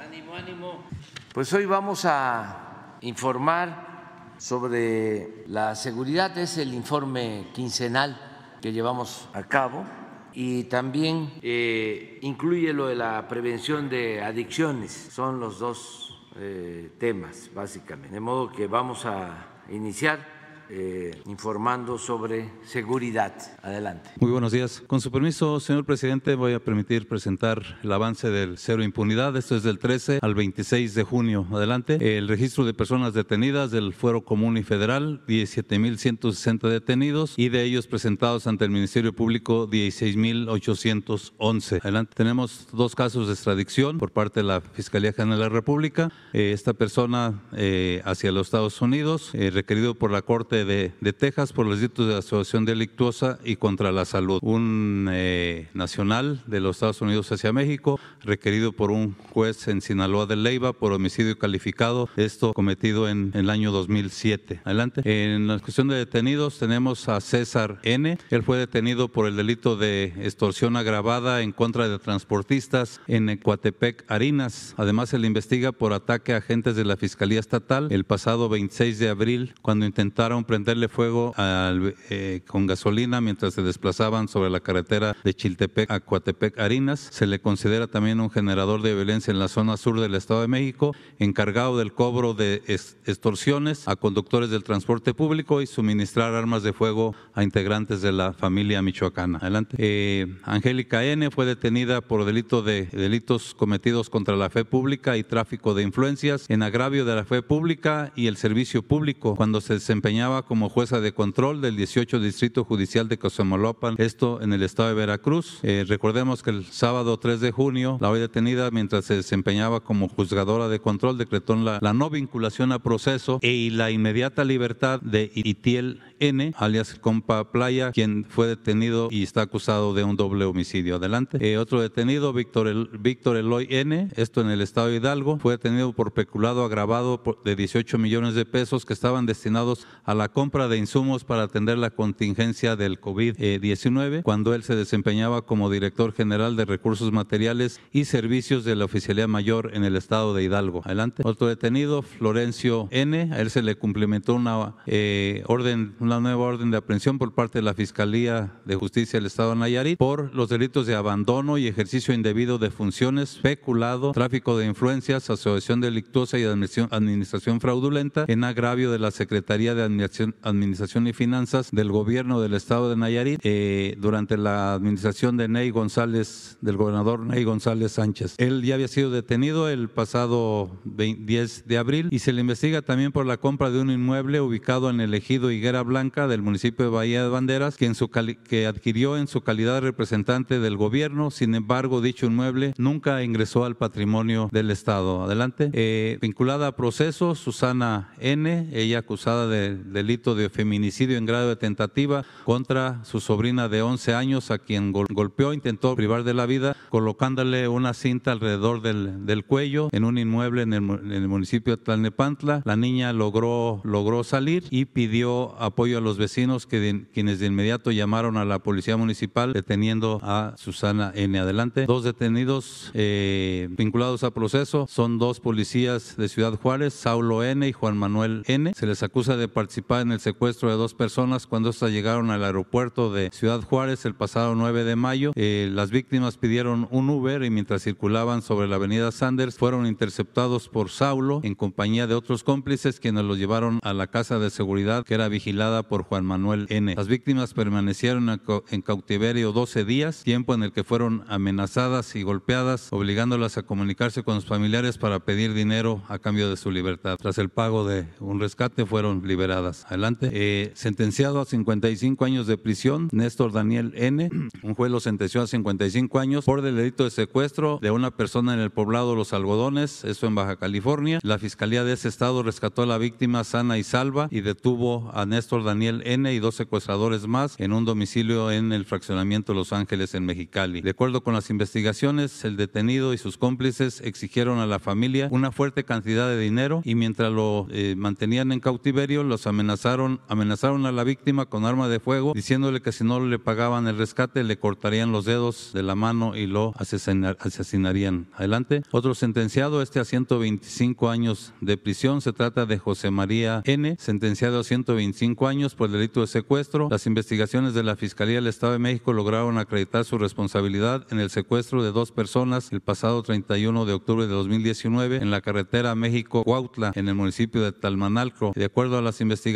Ánimo, ánimo. Pues hoy vamos a informar sobre la seguridad, es el informe quincenal que llevamos a cabo y también eh, incluye lo de la prevención de adicciones, son los dos eh, temas básicamente. De modo que vamos a iniciar eh, informando sobre seguridad. Adelante. Muy buenos días. Con su permiso, señor presidente, voy a permitir presentar el avance del cero impunidad. Esto es del 13 al 26 de junio. Adelante. El registro de personas detenidas del Fuero Común y Federal, 17.160 detenidos y de ellos presentados ante el Ministerio Público, 16.811. Adelante. Tenemos dos casos de extradición por parte de la Fiscalía General de la República. Eh, esta persona eh, hacia los Estados Unidos, requerido por la Corte de, Texas por los delitos de asociación delictuosa y contra la salud. Un eh, nacional de los Estados Unidos hacia México, requerido por un juez en Sinaloa de Leiva por homicidio calificado, esto cometido en, el año 2007. Adelante. En la cuestión de detenidos tenemos a César N. Él fue detenido por el delito de extorsión agravada en contra de transportistas en Ecuatepec, Harinas. Además, se le investiga por ataque a agentes de la Fiscalía Estatal el pasado 26 de abril, cuando intentaron prenderle fuego eh, con gasolina mientras se desplazaban sobre la carretera de Chiltepec a Coatepec Harinas. Se le considera también un generador de violencia en la zona sur del Estado de México, encargado del cobro de extorsiones a conductores del transporte público y suministrar armas de fuego a integrantes de la familia michoacana. Adelante. Eh, Angélica N. fue detenida por delito de delitos cometidos contra la fe pública y tráfico de influencias en agravio de la fe pública y el servicio público cuando se desempeñaba como jueza de control del 18 Distrito Judicial de Cosamaloapan, esto en el estado de Veracruz. Eh, recordemos que el sábado 3 de junio, la hoy detenida mientras se desempeñaba como juzgadora de control, decretó la, la no vinculación a proceso y la inmediata libertad de Itiel N, alias Compa Playa, quien fue detenido y está acusado de un doble homicidio. Adelante. Eh, otro detenido, Víctor, El, Víctor Eloy N, esto en el estado de Hidalgo, fue detenido por peculado agravado de 18 millones de pesos que estaban destinados a la compra de insumos para atender la contingencia del COVID-19 cuando él se desempeñaba como director general de recursos materiales y servicios de la Oficialía Mayor en el estado de Hidalgo. Adelante. Otro detenido, Florencio N, a él se le cumplimentó una eh, orden, una nueva orden de aprehensión por parte de la Fiscalía de Justicia del Estado de Nayarit por los delitos de abandono y ejercicio indebido de funciones, peculado, tráfico de influencias, asociación delictuosa y administración fraudulenta en agravio de la Secretaría de Administración, y Finanzas del Gobierno del Estado de Nayarit eh, durante la administración de Ney González, del gobernador Ney González Sánchez. Él ya había sido detenido el pasado 10 de abril y se le investiga también por la compra de un inmueble ubicado en el ejido Higuera Blanca del municipio de Bahía de Banderas, que adquirió en su calidad de representante del gobierno. Sin embargo, dicho inmueble nunca ingresó al patrimonio del Estado. Adelante. Eh, vinculada a proceso, Susana N., ella acusada de delito de feminicidio en grado de tentativa contra su sobrina de 11 años, a quien golpeó, intentó privar de la vida, colocándole una cinta alrededor del, cuello en un inmueble en el, municipio de Tlalnepantla. La niña logró, logró salir y pidió apoyo a los vecinos, que quienes de inmediato llamaron a la policía municipal deteniendo a Susana N. Adelante. Dos detenidos eh, vinculados a proceso son dos policías de Ciudad Juárez, Saulo N. y Juan Manuel N. Se les acusa de participar en el secuestro de dos personas cuando estas llegaron al aeropuerto de Ciudad Juárez el pasado 9 de mayo. Eh, las víctimas pidieron un Uber y mientras circulaban sobre la avenida Sanders fueron interceptados por Saulo en compañía de otros cómplices quienes los llevaron a la casa de seguridad que era vigilada por Juan Manuel N. Las víctimas permanecieron en cautiverio 12 días, tiempo en el que fueron amenazadas y golpeadas, obligándolas a comunicarse con sus familiares para pedir dinero a cambio de su libertad. Tras el pago de un rescate fueron liberadas. Adelante. Eh, sentenciado a 55 años de prisión, Néstor Daniel N. Un juez lo sentenció a 55 años por delito de secuestro de una persona en el poblado Los Algodones, eso en Baja California. La fiscalía de ese estado rescató a la víctima sana y salva y detuvo a Néstor Daniel N. y dos secuestradores más en un domicilio en el fraccionamiento Los Ángeles en Mexicali. De acuerdo con las investigaciones, el detenido y sus cómplices exigieron a la familia una fuerte cantidad de dinero y mientras lo eh, mantenían en cautiverio, los amenazaron amenazaron, amenazaron a la víctima con arma de fuego, diciéndole que si no le pagaban el rescate le cortarían los dedos de la mano y lo asesinarían. Adelante. Otro sentenciado, este a 125 años de prisión, se trata de José María N., sentenciado a 125 años por el delito de secuestro. Las investigaciones de la Fiscalía del Estado de México lograron acreditar su responsabilidad en el secuestro de dos personas el pasado 31 de octubre de 2019 en la carretera México-Cuautla, en el municipio de Talmanalco. De acuerdo a las investigaciones,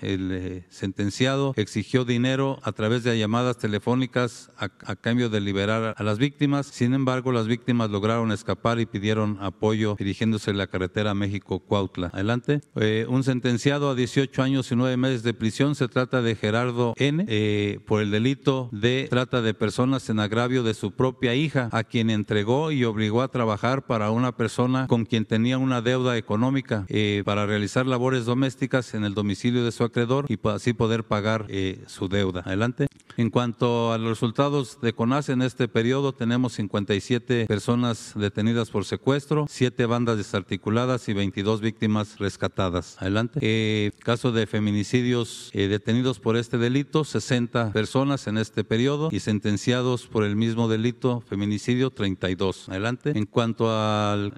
el eh, sentenciado exigió dinero a través de llamadas telefónicas a, cambio de liberar a las víctimas. Sin embargo, las víctimas lograron escapar y pidieron apoyo dirigiéndose a la carretera México-Cuautla. Adelante. Eh, un sentenciado a 18 años y 9 meses de prisión se trata de Gerardo N. Eh, por el delito de trata de personas en agravio de su propia hija, a quien entregó y obligó a trabajar para una persona con quien tenía una deuda económica eh, para realizar labores domésticas en el domicilio de su acreedor y así poder pagar eh, su deuda. Adelante. En cuanto a los resultados de CONAS en este periodo, tenemos 57 personas detenidas por secuestro, 7 bandas desarticuladas y 22 víctimas rescatadas. Adelante. Eh, caso de feminicidios detenidos por este delito, 60 personas en este periodo y sentenciados por el mismo delito, feminicidio, 32. Adelante. En cuanto al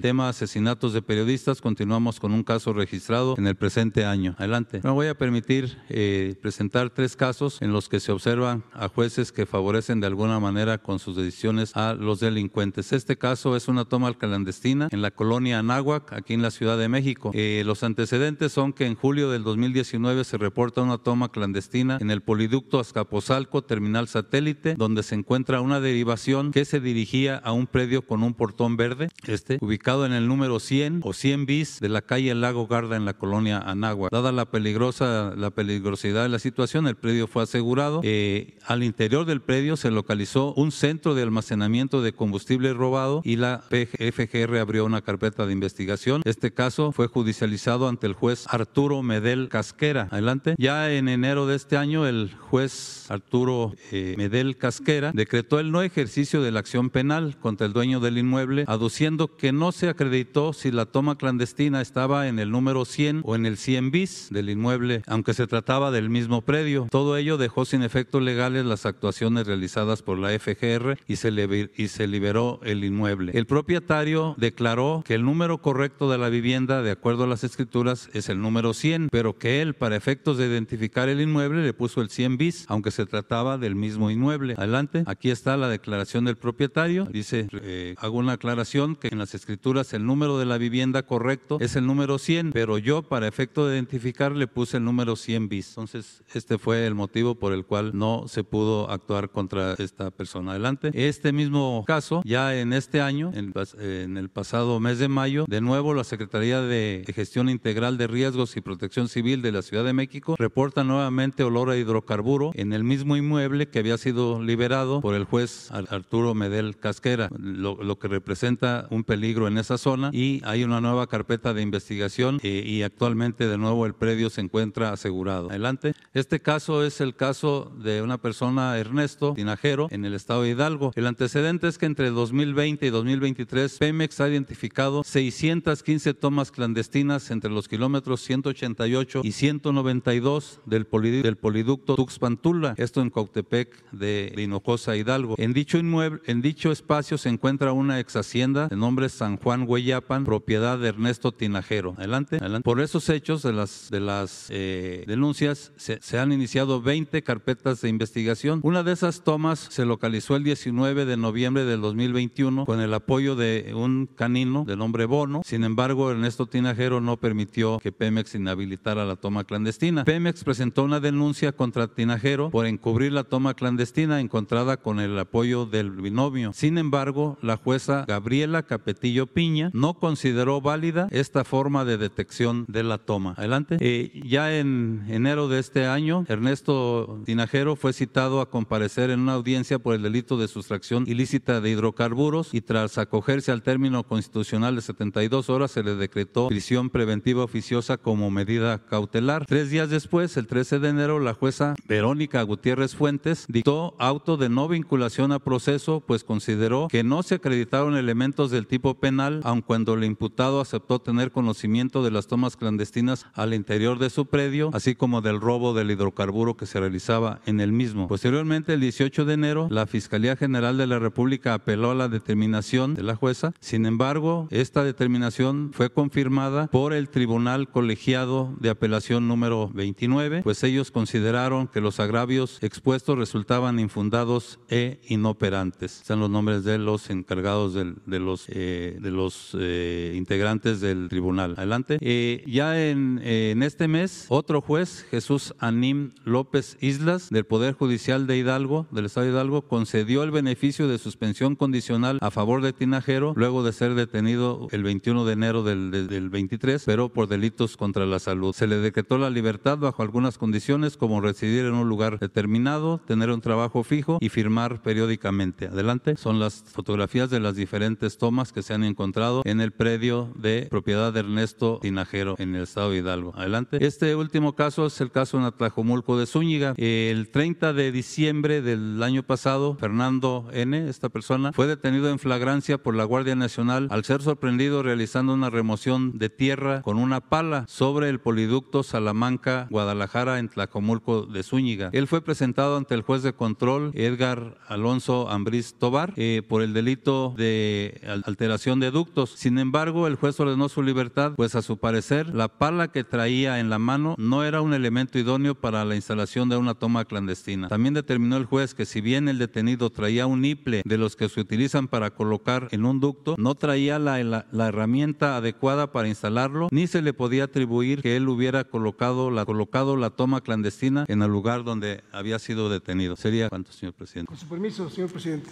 tema asesinatos de periodistas, continuamos con un caso registrado en el presente año. Adelante. Me voy a permitir eh, presentar tres casos en los que se observan a jueces que favorecen de alguna manera con sus decisiones a los delincuentes. Este caso es una toma clandestina en la colonia Anáhuac, aquí en la Ciudad de México. Eh, los antecedentes son que en julio del 2019 se reporta una toma clandestina en el poliducto Azcapotzalco, terminal satélite, donde se encuentra una derivación que se dirigía a un predio con un portón verde, este, ubicado en el número 100 o 100 bis de la calle Lago Garda en la colonia Anáhuac. Dada la peligrosa, la peligrosidad de la situación, el predio fue asegurado. Eh, al interior del predio se localizó un centro de almacenamiento de combustible robado y la FGR abrió una carpeta de investigación. Este caso fue judicializado ante el juez Arturo Medel Casquera. Adelante. Ya en enero de este año, el juez Arturo eh, Medel Casquera decretó el no ejercicio de la acción penal contra el dueño del inmueble, aduciendo que no se acreditó si la toma clandestina estaba en el número 100 o en el 100 bis del inmueble, aunque se trataba del mismo predio. Todo ello dejó sin efectos legales las actuaciones realizadas por la FGR y se, liberó el inmueble. El propietario declaró que el número correcto de la vivienda, de acuerdo a las escrituras, es el número 100, pero que él, para efectos de identificar el inmueble, le puso el 100 bis, aunque se trataba del mismo inmueble. Adelante, aquí está la declaración del propietario. Dice, eh, hago una aclaración que en las escrituras el número de la vivienda correcto es el número 100, pero yo para efecto de identificar le puse el número 100 bis. Entonces, este fue el motivo por el cual no se pudo actuar contra esta persona. Adelante. Este mismo caso, ya en este año, en, el pasado mes de mayo, de nuevo la Secretaría de Gestión Integral de Riesgos y Protección Civil de la Ciudad de México reporta nuevamente olor a hidrocarburo en el mismo inmueble que había sido liberado por el juez Arturo Medel Casquera, lo, que representa un peligro en esa zona y hay una nueva carpeta de investigación eh, y actualmente de nuevo el predio se encuentra asegurado. Adelante. Este caso es el caso de una persona, Ernesto Tinajero, en el estado de Hidalgo. El antecedente es que entre 2020 y 2023 Pemex ha identificado 615 tomas clandestinas entre los kilómetros 188 y 192 del, del poliducto Tuxpan-Tula, esto en Cautepec de Hinojosa, Hidalgo. En dicho inmueble, en dicho espacio se encuentra una ex hacienda de nombre San Juan Hueyapan, propiedad de Ernesto Tinajero. Adelante. Adelante. Por esos hechos de de las eh, denuncias se, han iniciado 20 carpetas de investigación. Una de esas tomas se localizó el 19 de noviembre del 2021 con el apoyo de un canino de nombre Bono. Sin embargo, Ernesto Tinajero no permitió que Pemex inhabilitara la toma clandestina. Pemex presentó una denuncia contra Tinajero por encubrir la toma clandestina encontrada con el apoyo del binomio. Sin embargo, la jueza Gabriela Capetillo Piña no consideró válida esta forma de detección de la toma. Eh, ya en enero de este año, Ernesto Tinajero fue citado a comparecer en una audiencia por el delito de sustracción ilícita de hidrocarburos y tras acogerse al término constitucional de 72 horas se le decretó prisión preventiva oficiosa como medida cautelar. Tres días después, el 13 de enero, la jueza Verónica Gutiérrez Fuentes dictó auto de no vinculación a proceso, pues consideró que no se acreditaron elementos del tipo penal, aun cuando el imputado aceptó tener conocimiento de las tomas clandestinas al interior de su predio, así como del robo del hidrocarburo que se realizaba en el mismo. Posteriormente, el 18 de enero, la Fiscalía General de la República apeló a la determinación de la jueza. Sin embargo, esta determinación fue confirmada por el Tribunal Colegiado de Apelación número 29, pues ellos consideraron que los agravios expuestos resultaban infundados e inoperantes. Están los nombres de los encargados de los, eh, de los eh, integrantes del tribunal. Adelante. Eh, ya en, en este mes, otro juez, Jesús Anim López Islas, del Poder Judicial de Hidalgo, del Estado de Hidalgo, concedió el beneficio de suspensión condicional a favor de Tinajero luego de ser detenido el 21 de enero del, del 23, pero por delitos contra la salud. Se le decretó la libertad bajo algunas condiciones como residir en un lugar determinado, tener un trabajo fijo y firmar periódicamente. Adelante. Son las fotografías de las diferentes tomas que se han encontrado en el predio de propiedad de Ernesto Tinajero en el estado de Hidalgo. Adelante. Este último caso es el caso en Atlajomulco de Zúñiga. El 30 de diciembre del año pasado, Fernando N., esta persona, fue detenido en flagrancia por la Guardia Nacional al ser sorprendido realizando una remoción de tierra con una pala sobre el poliducto Salamanca, Guadalajara, en Tlacomulco de Zúñiga. Él fue presentado ante el juez de control, Edgar Alonso Ambriz Tobar, eh, por el delito de alteración de ductos. Sin embargo, el juez ordenó su libertad, pues a su parecer, la pala que traía en la mano no era un elemento idóneo para la instalación de una toma clandestina. También determinó el juez que si bien el detenido traía un niple de los que se utilizan para colocar en un ducto, no traía la, herramienta adecuada para instalarlo, ni se le podía atribuir que él hubiera colocado la, toma clandestina en el lugar donde había sido detenido. ¿Sería cuánto, señor presidente? Con su permiso, señor presidente.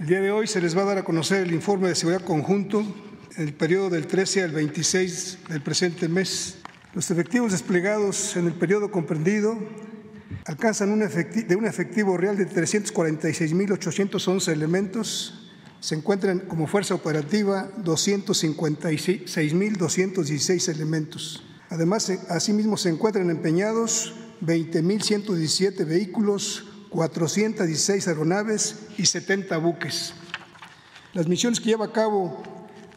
El día de hoy se les va a dar a conocer el informe de seguridad conjunto el periodo del 13 al 26 del presente mes. Los efectivos desplegados en el periodo comprendido alcanzan un de un efectivo real de 346.811 elementos. Se encuentran como fuerza operativa 256.216 elementos. Además, asimismo se encuentran empeñados 20.117 vehículos, 416 aeronaves y 70 buques. Las misiones que lleva a cabo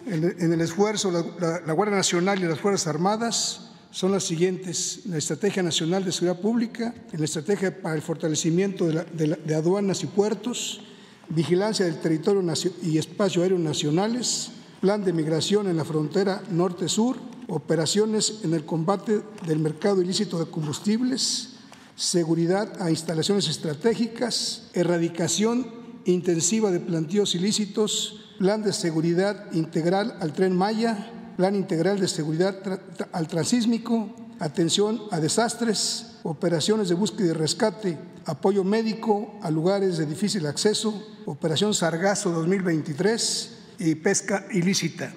en el esfuerzo la Guardia Nacional y las Fuerzas Armadas son las siguientes. La Estrategia Nacional de Seguridad Pública, la Estrategia para el Fortalecimiento de, Aduanas y Puertos, Vigilancia del Territorio y Espacio Aéreo Nacionales, Plan de Migración en la Frontera Norte-Sur, Operaciones en el combate del mercado ilícito de combustibles, Seguridad a instalaciones estratégicas, Erradicación intensiva de plantíos ilícitos, Plan de Seguridad Integral al Tren Maya, Plan Integral de Seguridad al Transísmico, atención a desastres, operaciones de búsqueda y rescate, apoyo médico a lugares de difícil acceso, Operación Sargazo 2023 y pesca ilícita,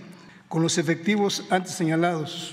con los efectivos antes señalados.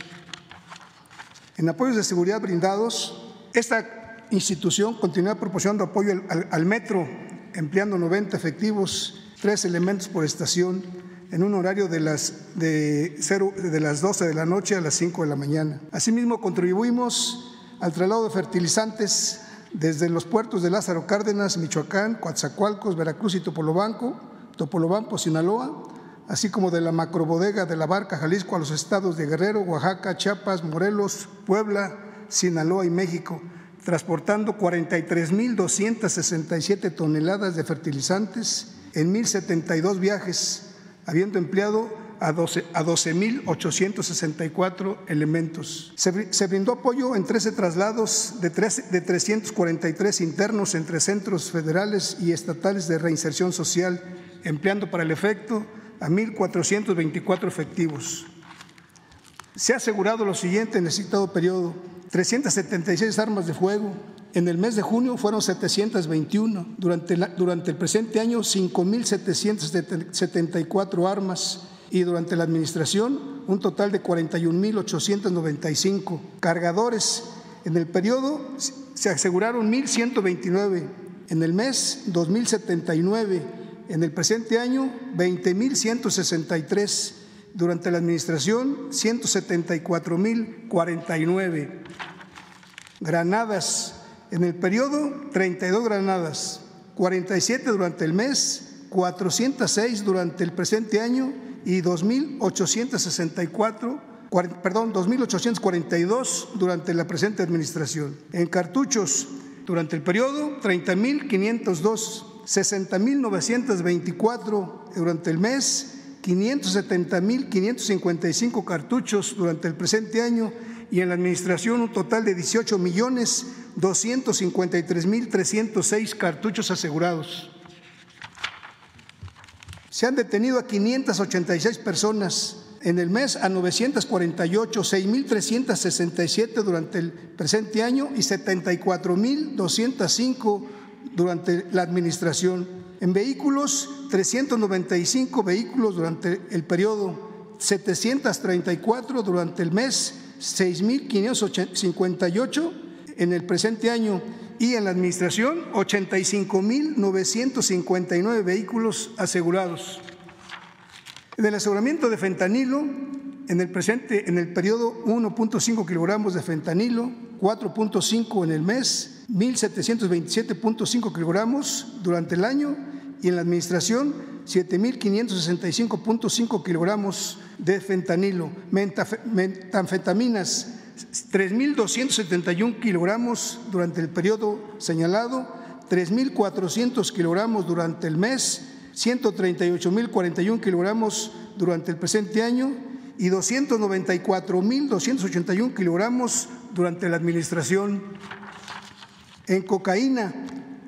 En apoyos de seguridad brindados, esta institución continúa proporcionando apoyo al, al metro, empleando 90 efectivos, tres elementos por estación en un horario de las, de, de las 12 de la noche a las 5 de la mañana. Asimismo, contribuimos al traslado de fertilizantes desde los puertos de Lázaro Cárdenas, Michoacán, Coatzacoalcos, Veracruz y Topolobampo, Topolobampo, Sinaloa, así como de la macrobodega de la Barca, Jalisco, a los estados de Guerrero, Oaxaca, Chiapas, Morelos, Puebla, Sinaloa y México, transportando 43.267 toneladas de fertilizantes en 1.072 viajes habiendo empleado a 12.864 elementos. Se, brindó apoyo en 13 traslados de, de 343 internos entre centros federales y estatales de reinserción social, empleando para el efecto a 1.424 efectivos. Se ha asegurado lo siguiente en el citado periodo, 376 armas de fuego, en el mes de junio fueron 721. Durante, durante el presente año, 5.774 armas. Y durante la administración, un total de 41.895. Cargadores. En el periodo se aseguraron 1.129. En el mes, 2.079. En el presente año, 20.163. Durante la administración, 174.049. Granadas en el periodo, 32 granadas, 47 durante el mes, 406 durante el presente año y 2.864 perdón, 2.842 durante la presente administración. En cartuchos, durante el periodo, 30.502, 60.924 durante el mes, 570.555 cartuchos durante el presente año y en la administración un total de 18 millones 253.306 cartuchos asegurados. Se han detenido a 586 personas en el mes, a 948, 6.367 durante el presente año y 74.205 durante la administración. En vehículos, 395 vehículos durante el periodo, 734 durante el mes, 6.558 en el presente año y en la administración 85.959 vehículos asegurados. En el aseguramiento de fentanilo, en el presente, en el periodo 1.5 kilogramos de fentanilo, 4.5 en el mes, 1.727.5 kilogramos durante el año y en la administración 7.565.5 kilogramos de fentanilo, metanfetaminas 3.271 kilogramos durante el periodo señalado, 3.400 kilogramos durante el mes, 138.041 kilogramos durante el presente año y 294.281 kilogramos durante la administración. En cocaína,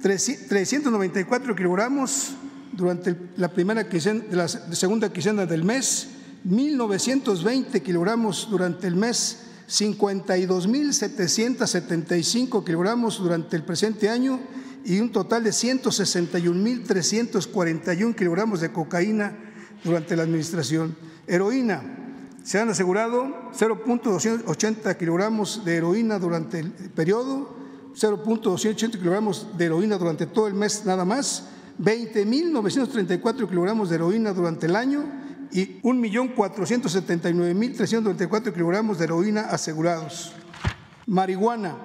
394 kilogramos durante la primera quincena, la segunda quincena del mes, 1.920 kilogramos durante el mes 52.775 kilogramos durante el presente año y un total de 161.341 kilogramos de cocaína durante la administración. Heroína, se han asegurado 0.280 kilogramos de heroína durante el periodo, 0.280 kilogramos de heroína durante todo el mes nada más, 20.934 kilogramos de heroína durante el año y 1.479.394 kilogramos de heroína asegurados. Marihuana.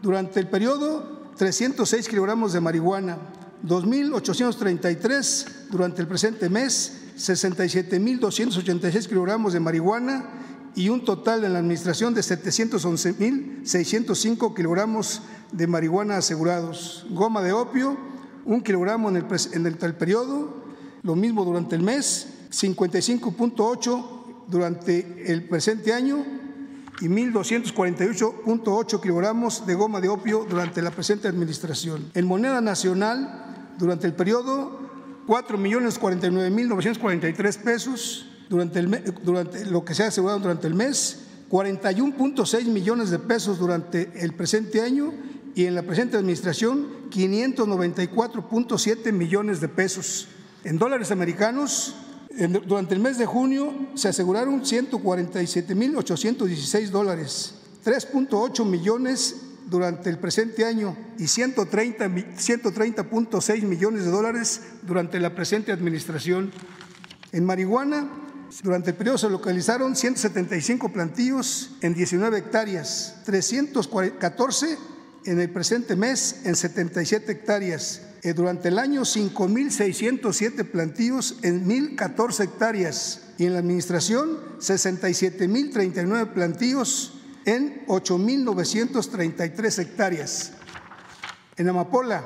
Durante el periodo, 306 kilogramos de marihuana. 2.833 durante el presente mes, 67.286 kilogramos de marihuana y un total en la administración de 711.605 kilogramos de marihuana asegurados. Goma de opio, un kilogramo en el, en el periodo, lo mismo durante el mes, 55.8 durante el presente año y 1.248.8 kilogramos de goma de opio durante la presente administración. En moneda nacional, durante el periodo, 4.049.943 pesos durante, el, durante lo que se ha asegurado durante el mes, 41.6 millones de pesos durante el presente año y en la presente administración 594.7 millones de pesos. En dólares americanos, durante el mes de junio se aseguraron 147.816 dólares, 3.8 millones durante el presente año y 130.6 millones de dólares durante la presente administración. En marihuana, durante el periodo se localizaron 175 plantíos en 19 hectáreas, 314 en el presente mes en 77 hectáreas durante el año 5.607 plantíos en 1.014 hectáreas y en la administración 67.039 plantíos en 8.933 hectáreas. En Amapola,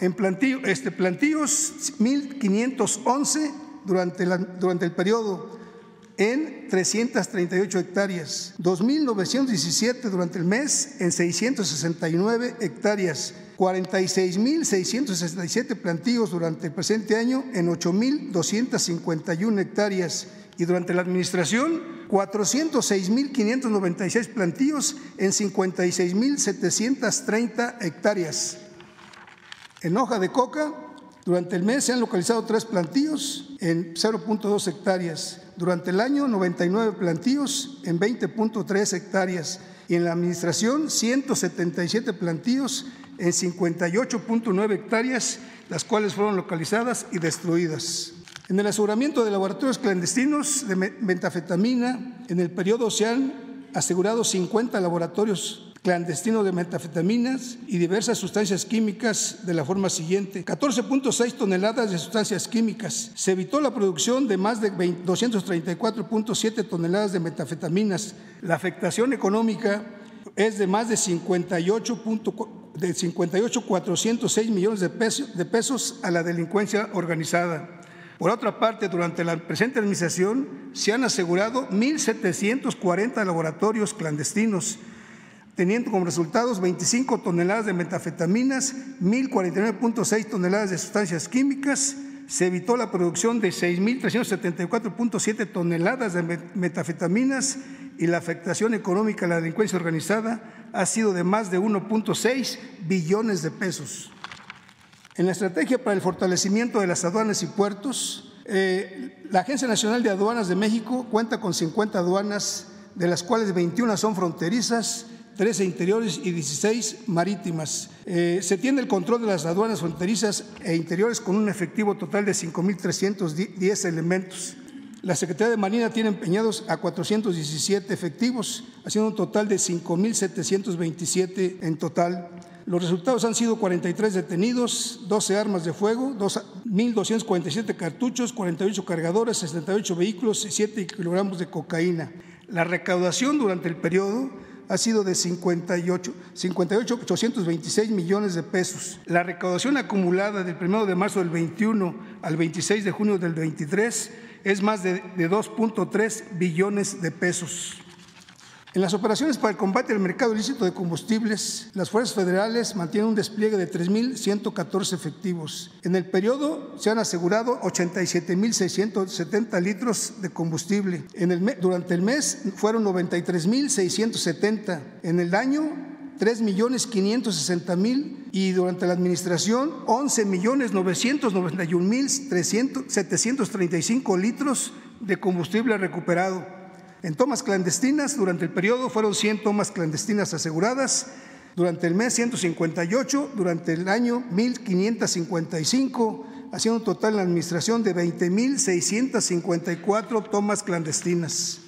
en plantío, este, plantíos 1.511 durante, durante el periodo en 338 hectáreas, 2.917 durante el mes en 669 hectáreas, 46.667 plantíos durante el presente año en 8.251 hectáreas y durante la administración 406.596 plantíos en 56.730 hectáreas. En hoja de coca, durante el mes se han localizado tres plantíos en 0.2 hectáreas. Durante el año, 99 plantíos en 20.3 hectáreas. Y en la administración, 177 plantíos en 58.9 hectáreas, las cuales fueron localizadas y destruidas. En el aseguramiento de laboratorios clandestinos de metafetamina, en el periodo se han asegurado 50 laboratorios clandestino de metafetaminas y diversas sustancias químicas de la forma siguiente. 14.6 toneladas de sustancias químicas. Se evitó la producción de más de 234.7 toneladas de metafetaminas. La afectación económica es de más de 58 de 58.406 millones de pesos, de pesos a la delincuencia organizada. Por otra parte, durante la presente administración se han asegurado 1.740 laboratorios clandestinos, teniendo como resultados 25 toneladas de metafetaminas, 1.049.6 toneladas de sustancias químicas, se evitó la producción de 6.374.7 toneladas de metafetaminas y la afectación económica a la delincuencia organizada ha sido de más de 1.6 billones de pesos. En la estrategia para el fortalecimiento de las aduanas y puertos, eh, la Agencia Nacional de Aduanas de México cuenta con 50 aduanas, de las cuales 21 son fronterizas, 13 interiores y 16 marítimas. Eh, se tiene el control de las aduanas fronterizas e interiores con un efectivo total de 5.310 elementos. La Secretaría de Marina tiene empeñados a 417 efectivos, haciendo un total de 5.727 en total. Los resultados han sido 43 detenidos, 12 armas de fuego, 1.247 cartuchos, 48 cargadores, 68 vehículos y 7 kilogramos de cocaína. La recaudación durante el periodo ha sido de 58, 58 826 millones de pesos. La recaudación acumulada del 1 de marzo del 21 al 26 de junio del 23 es más de, de 2.3 billones de pesos. En las operaciones para el combate al mercado ilícito de combustibles, las fuerzas federales mantienen un despliegue de 3.114 efectivos. En el periodo se han asegurado 87.670 litros de combustible. Durante el mes fueron 93.670. En el año 3.560.000 y durante la administración 11.991.735 litros de combustible recuperado. En tomas clandestinas, durante el periodo fueron 100 tomas clandestinas aseguradas, durante el mes 158, durante el año 1555, haciendo un total en la administración de 20.654 tomas clandestinas.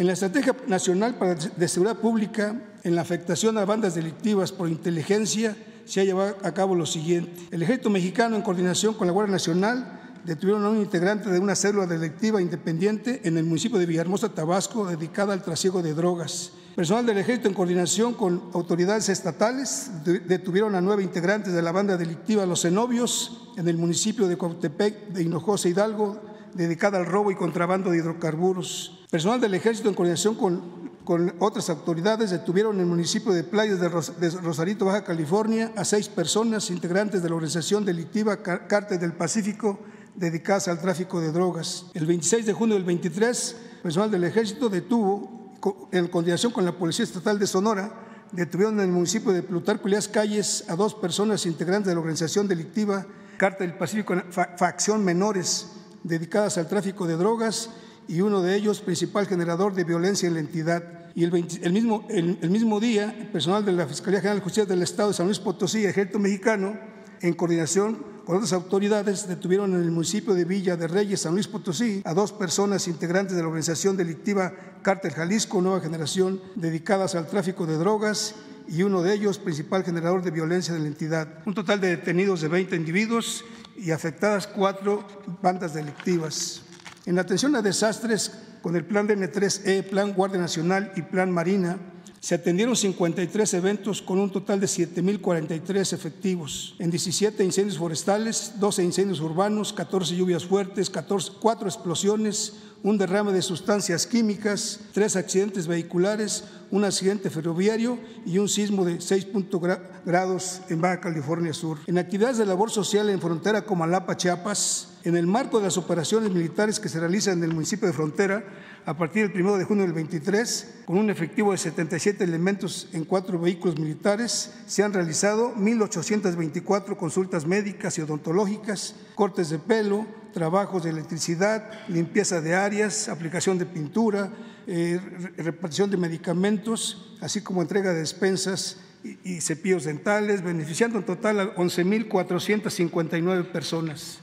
En la Estrategia Nacional de Seguridad Pública, en la afectación a bandas delictivas por inteligencia, se ha llevado a cabo lo siguiente. El Ejército Mexicano, en coordinación con la Guardia Nacional, detuvieron a un integrante de una célula delictiva independiente en el municipio de Villahermosa, Tabasco, dedicada al trasiego de drogas. Personal del ejército en coordinación con autoridades estatales detuvieron a nueve integrantes de la banda delictiva Los Cenobios en el municipio de Cuautepec de Hinojosa, Hidalgo, dedicada al robo y contrabando de hidrocarburos. Personal del ejército en coordinación con, con otras autoridades detuvieron en el municipio de Playas de, Rosarito, Baja California, a seis personas integrantes de la organización delictiva Cártel del Pacífico dedicadas al tráfico de drogas. El 26 de junio del 23, personal del ejército detuvo, en coordinación con la Policía Estatal de Sonora, detuvieron en el municipio de Plutarco Elías Calles a dos personas integrantes de la organización delictiva Carta del Pacífico, facción menores, dedicadas al tráfico de drogas y uno de ellos principal generador de violencia en la entidad. Y el, mismo, el mismo día, el personal de la Fiscalía General de Justicia del Estado de San Luis Potosí, Ejército Mexicano, en coordinación con otras autoridades, detuvieron en el municipio de Villa de Reyes, San Luis Potosí, a dos personas integrantes de la organización delictiva Cártel Jalisco Nueva Generación, dedicadas al tráfico de drogas y uno de ellos principal generador de violencia de la entidad. Un total de detenidos de 20 individuos y afectadas cuatro bandas delictivas. En atención a desastres, con el plan DN3E, Plan Guardia Nacional y Plan Marina, se atendieron 53 eventos con un total de 7.043 efectivos, en 17 incendios forestales, 12 incendios urbanos, 14 lluvias fuertes, 14, 4 explosiones, un derrame de sustancias químicas, 3 accidentes vehiculares, un accidente ferroviario y un sismo de 6 grados en Baja California Sur. En actividades de labor social en frontera Comalapa, Chiapas, en el marco de las operaciones militares que se realizan en el municipio de Frontera, a partir del 1 de junio del 23, con un efectivo de 77 elementos en cuatro vehículos militares, se han realizado 1.824 consultas médicas y odontológicas, cortes de pelo, trabajos de electricidad, limpieza de áreas, aplicación de pintura, eh, repartición de medicamentos, así como entrega de despensas y, y cepillos dentales, beneficiando en total a 11.459 personas.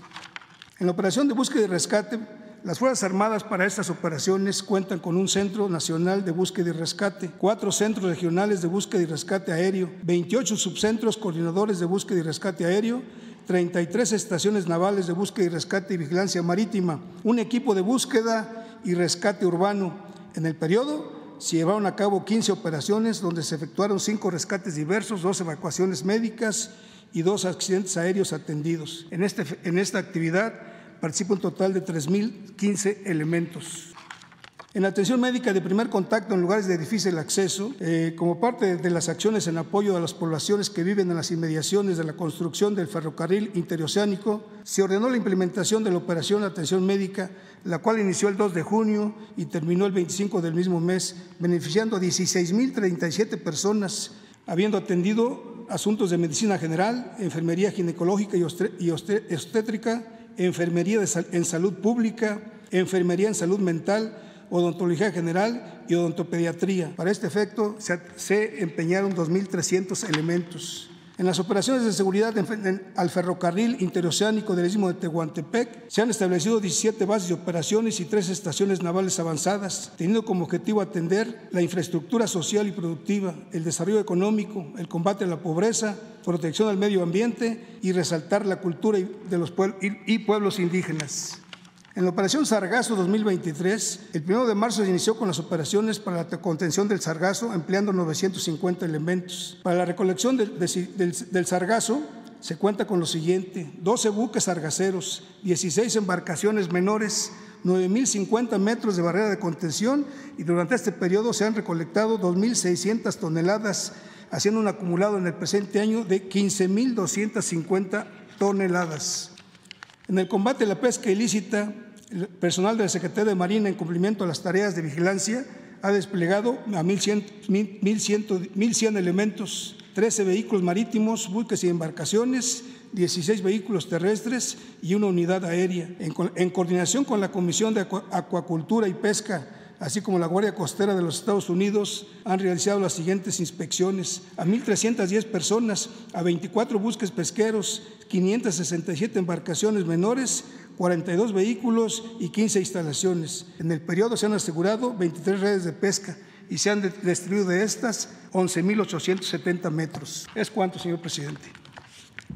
En la operación de búsqueda y rescate Las Fuerzas Armadas para estas operaciones cuentan con un Centro Nacional de Búsqueda y Rescate, cuatro centros regionales de búsqueda y rescate aéreo, 28 subcentros coordinadores de búsqueda y rescate aéreo, 33 estaciones navales de búsqueda y rescate y vigilancia marítima, un equipo de búsqueda y rescate urbano. En el periodo se llevaron a cabo 15 operaciones donde se efectuaron cinco rescates diversos, dos evacuaciones médicas y dos accidentes aéreos atendidos. En, este, en esta actividad participa un total de 3.015 elementos. En atención médica de primer contacto en lugares de difícil acceso, eh, como parte de las acciones en apoyo a las poblaciones que viven en las inmediaciones de la construcción del ferrocarril interoceánico, se ordenó la implementación de la operación atención médica, la cual inició el 2 de junio y terminó el 25 del mismo mes, beneficiando a 16.037 personas, habiendo atendido asuntos de medicina general, enfermería ginecológica y obstétrica, enfermería en salud pública, enfermería en salud mental, odontología general y odontopediatría. Para este efecto se, empeñaron 2.300 elementos. En las operaciones de seguridad al ferrocarril interoceánico del Istmo de Tehuantepec se han establecido 17 bases de operaciones y tres estaciones navales avanzadas, teniendo como objetivo atender la infraestructura social y productiva, el desarrollo económico, el combate a la pobreza, protección al medio ambiente y resaltar la cultura de los y pueblos indígenas. En la operación Sargazo 2023, el 1 de marzo se inició con las operaciones para la contención del sargazo, empleando 950 elementos. Para la recolección del, del sargazo, se cuenta con lo siguiente: 12 buques sargaceros, 16 embarcaciones menores, 9.050 metros de barrera de contención y durante este periodo se han recolectado 2.600 toneladas, haciendo un acumulado en el presente año de 15.250 toneladas. En el combate a la pesca ilícita, el personal de la Secretaría de Marina, en cumplimiento a las tareas de vigilancia, ha desplegado a 1.100 elementos, 13 vehículos marítimos, buques y embarcaciones, 16 vehículos terrestres y una unidad aérea. En coordinación con la Comisión de Acuacultura y Pesca, así como la Guardia Costera de los Estados Unidos, han realizado las siguientes inspecciones a 1.310 personas, a 24 buques pesqueros, 567 embarcaciones menores, 42 vehículos y 15 instalaciones. En el periodo se han asegurado 23 redes de pesca y se han destruido de estas 11.870 metros. Es cuanto, señor presidente.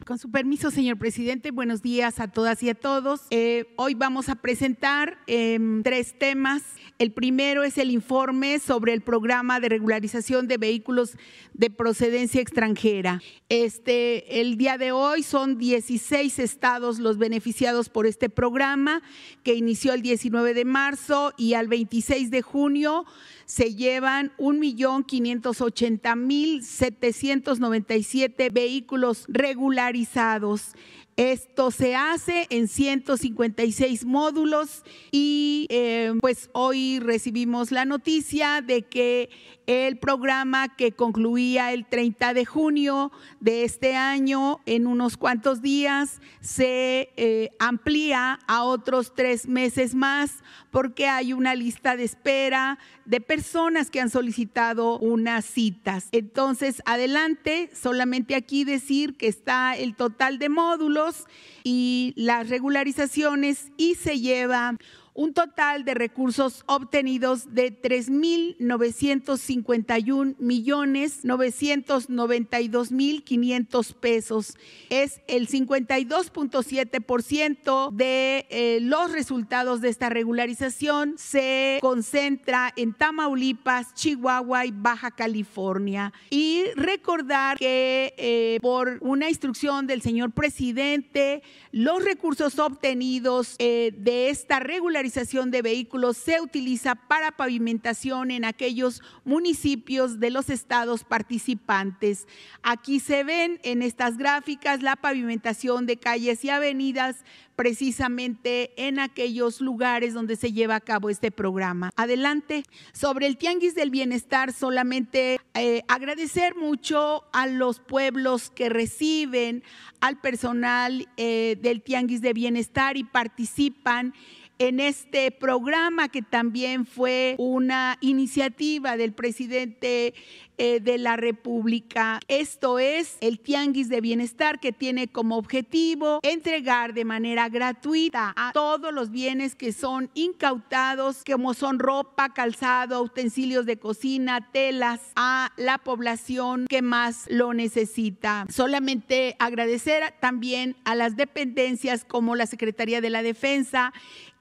Con su permiso, señor presidente, buenos días a todas y a todos. Eh, hoy vamos a presentar em, tres temas. El primero es el informe sobre el programa de regularización de vehículos de procedencia extranjera. Este, el día de hoy son 16 estados los beneficiados por este programa que inició el 19 de marzo y al 26 de junio se llevan 1.580.797 vehículos regularizados. Esto se hace en 156 módulos y eh, pues hoy recibimos la noticia de que el programa que concluía el 30 de junio de este año, en unos cuantos días, se eh, amplía a otros tres meses más porque hay una lista de espera de personas que han solicitado unas citas. Entonces, adelante, solamente aquí decir que está el total de módulos y las regularizaciones y se lleva un total de recursos obtenidos de 3.951 millones 992 mil 500 pesos. Es el 52.7% de eh, los resultados de esta regularización. Se concentra en Tamaulipas, Chihuahua y Baja California. Y recordar que eh, por una instrucción del señor presidente, los recursos obtenidos eh, de esta regularización de vehículos se utiliza para pavimentación en aquellos municipios de los estados participantes. Aquí se ven en estas gráficas la pavimentación de calles y avenidas precisamente en aquellos lugares donde se lleva a cabo este programa. Adelante. Sobre el Tianguis del Bienestar, solamente eh, agradecer mucho a los pueblos que reciben al personal eh, del Tianguis de Bienestar y participan en este programa que también fue una iniciativa del presidente eh, de la República. Esto es el Tianguis de Bienestar que tiene como objetivo entregar de manera gratuita a todos los bienes que son incautados, como son ropa, calzado, utensilios de cocina, telas, a la población que más lo necesita. Solamente agradecer también a las dependencias como la Secretaría de la Defensa,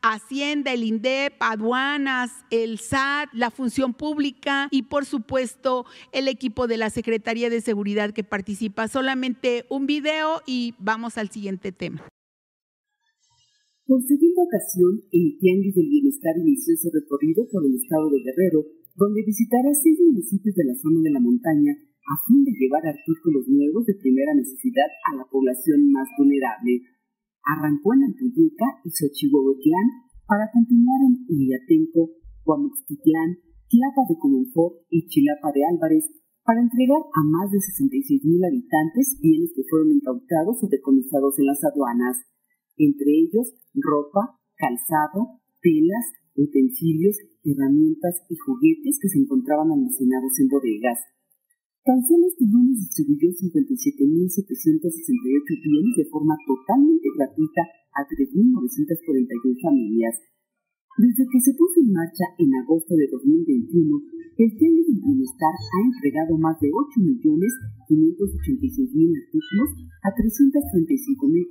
Hacienda, el INDEP, aduanas, el SAT, la función pública y por supuesto el equipo de la Secretaría de Seguridad que participa. Solamente un video y vamos al siguiente tema. Por segunda ocasión, el Tianguis del Bienestar inició su recorrido por el estado de Guerrero, donde visitará seis municipios de la zona de la montaña a fin de llevar artículos nuevos de primera necesidad a la población más vulnerable. Arrancó en Antuyica y Xochihuahuetlán para continuar en Iliatenco, Huamuxtitlán, Tlapa de Comonfort y Chilapa de Álvarez para entregar a más de 66 mil habitantes bienes que fueron incautados o decomisados en las aduanas, entre ellos ropa, calzado, telas, utensilios, herramientas y juguetes que se encontraban almacenados en bodegas. Tan solo este distribuyó 57.768 bienes de forma totalmente gratuita a 3.941 familias. Desde que se puso en marcha en agosto de 2021, el Tianguis del Bienestar ha entregado más de 8.586.000 artículos a 335.411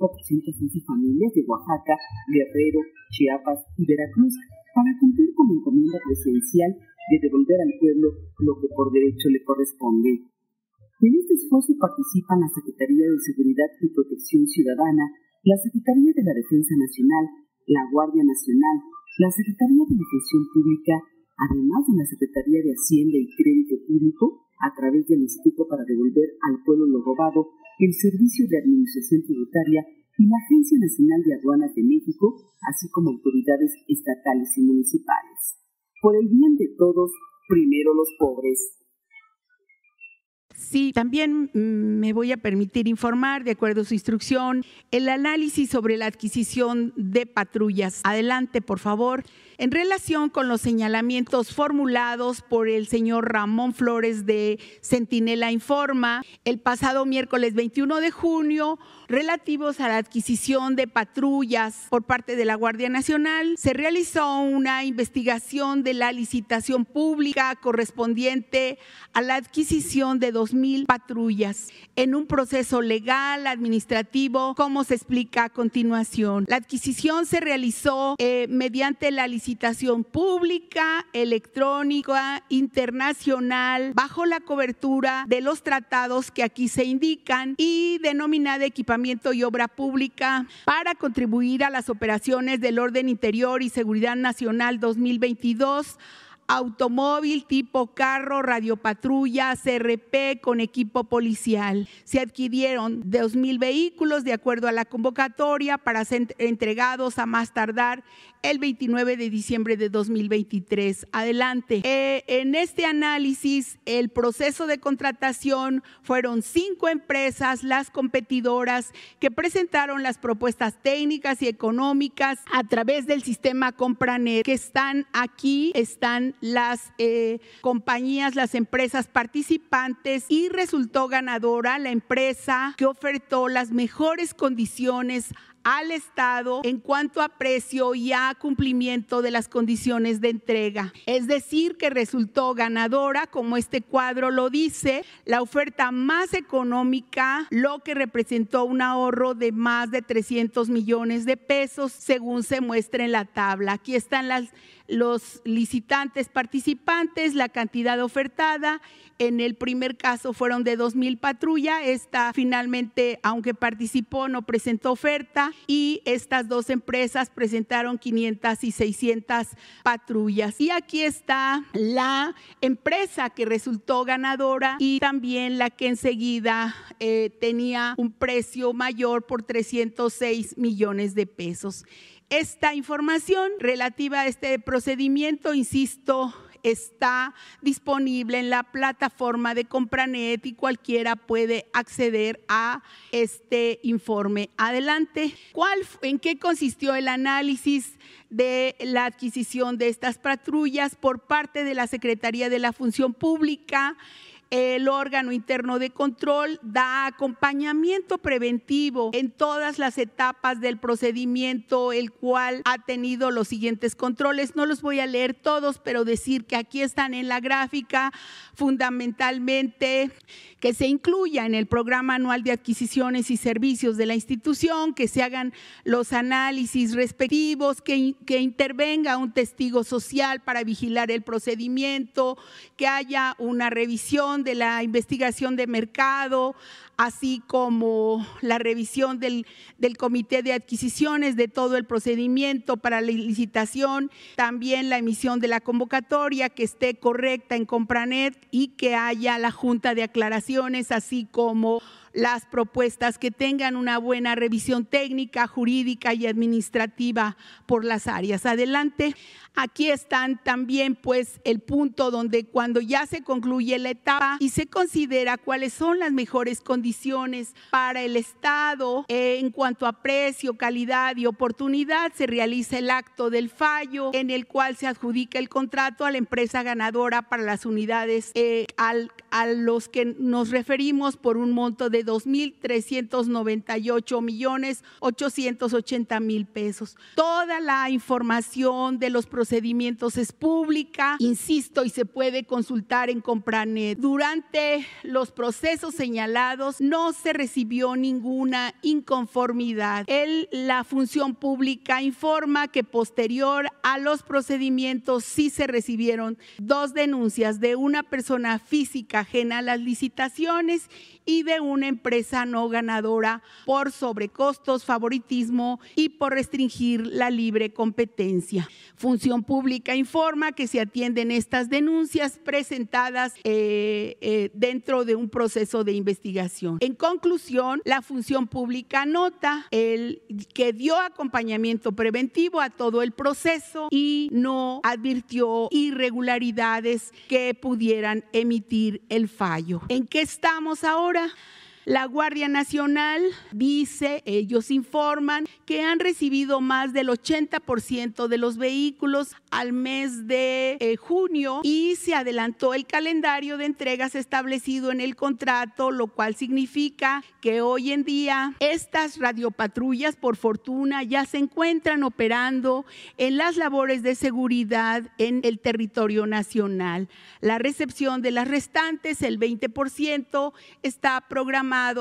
familias de Oaxaca, Guerrero, Chiapas y Veracruz para cumplir con la encomienda presidencial de devolver al pueblo lo que por derecho le corresponde. En este esfuerzo participan la Secretaría de Seguridad y Protección Ciudadana, la Secretaría de la Defensa Nacional, la Guardia Nacional, la Secretaría de la Pública, además de la Secretaría de Hacienda y Crédito Público, a través del Instituto para devolver al pueblo lo robado, el Servicio de Administración Tributaria y la Agencia Nacional de Aduanas de México, así como autoridades estatales y municipales. Por el bien de todos, primero los pobres. Sí, también mm, me voy a permitir informar, de acuerdo a su instrucción, el análisis sobre la adquisición de patrullas. Adelante, por favor en relación con los señalamientos formulados por el señor Ramón Flores de Centinela Informa el pasado miércoles 21 de junio relativos a la adquisición de patrullas por parte de la Guardia Nacional. Se realizó una investigación de la licitación pública correspondiente a la adquisición de 2.000 patrullas en un proceso legal, administrativo, como se explica a continuación. La adquisición se realizó eh, mediante la licitación licitación pública, electrónica, internacional, bajo la cobertura de los tratados que aquí se indican y denominada equipamiento y obra pública para contribuir a las operaciones del orden interior y seguridad nacional 2022 automóvil tipo carro, radiopatrulla, CRP con equipo policial. Se adquirieron 2.000 vehículos de acuerdo a la convocatoria para ser entregados a más tardar el 29 de diciembre de 2023. Adelante. Eh, en este análisis, el proceso de contratación fueron cinco empresas, las competidoras, que presentaron las propuestas técnicas y económicas a través del sistema Compranet, que están aquí, están las eh, compañías, las empresas participantes y resultó ganadora la empresa que ofertó las mejores condiciones al Estado en cuanto a precio y a cumplimiento de las condiciones de entrega. Es decir, que resultó ganadora, como este cuadro lo dice, la oferta más económica, lo que representó un ahorro de más de 300 millones de pesos, según se muestra en la tabla. Aquí están los licitantes participantes, la cantidad ofertada. En el primer caso fueron de 2.000 patrullas. Esta finalmente, aunque participó, no presentó oferta y estas dos empresas presentaron 500 y 600 patrullas. Y aquí está la empresa que resultó ganadora y también la que enseguida eh, tenía un precio mayor por 306 millones de pesos. Esta información relativa a este procedimiento, insisto, está disponible en la plataforma de Compranet y cualquiera puede acceder a este informe. Adelante. ¿Cuál, ¿En qué consistió el análisis de la adquisición de estas patrullas por parte de la Secretaría de la Función Pública? El órgano interno de control da acompañamiento preventivo en todas las etapas del procedimiento, el cual ha tenido los siguientes controles. No los voy a leer todos, pero decir que aquí están en la gráfica fundamentalmente que se incluya en el programa anual de adquisiciones y servicios de la institución, que se hagan los análisis respectivos, que, que intervenga un testigo social para vigilar el procedimiento, que haya una revisión de la investigación de mercado, así como la revisión del, del, comité de adquisiciones de todo el procedimiento para la licitación, también la emisión de la convocatoria que esté correcta en Compranet y que haya la junta de aclaraciones, así como las propuestas que tengan una buena revisión técnica, jurídica y administrativa por las áreas. Adelante. Aquí están también pues el punto donde cuando ya se concluye la etapa y se considera cuáles son las mejores condiciones para el Estado en cuanto a precio, calidad y oportunidad, se realiza el acto del fallo en el cual se adjudica el contrato a la empresa ganadora para las unidades eh, al, a los que nos referimos por un monto de 2.398 millones 880 mil pesos. Toda la información de los procedimientos es pública, insisto, y se puede consultar en Compranet. Durante los procesos señalados no se recibió ninguna inconformidad. El, la función pública informa que posterior a los procedimientos sí se recibieron dos denuncias de una persona física ajena a las licitaciones y de una empresa no ganadora por sobrecostos, favoritismo y por restringir la libre competencia. Función Pública informa que se atienden estas denuncias presentadas eh, eh, dentro de un proceso de investigación. En conclusión, la Función Pública nota el, que dio acompañamiento preventivo a todo el proceso y no advirtió irregularidades que pudieran emitir el fallo. ¿En qué estamos ahora? La Guardia Nacional dice, ellos informan que han recibido más del 80% de los vehículos al mes de eh, junio y se adelantó el calendario de entregas establecido en el contrato, lo cual significa que hoy en día estas radiopatrullas, por fortuna, ya se encuentran operando en las labores de seguridad en el territorio nacional. La recepción de las restantes, el 20%, está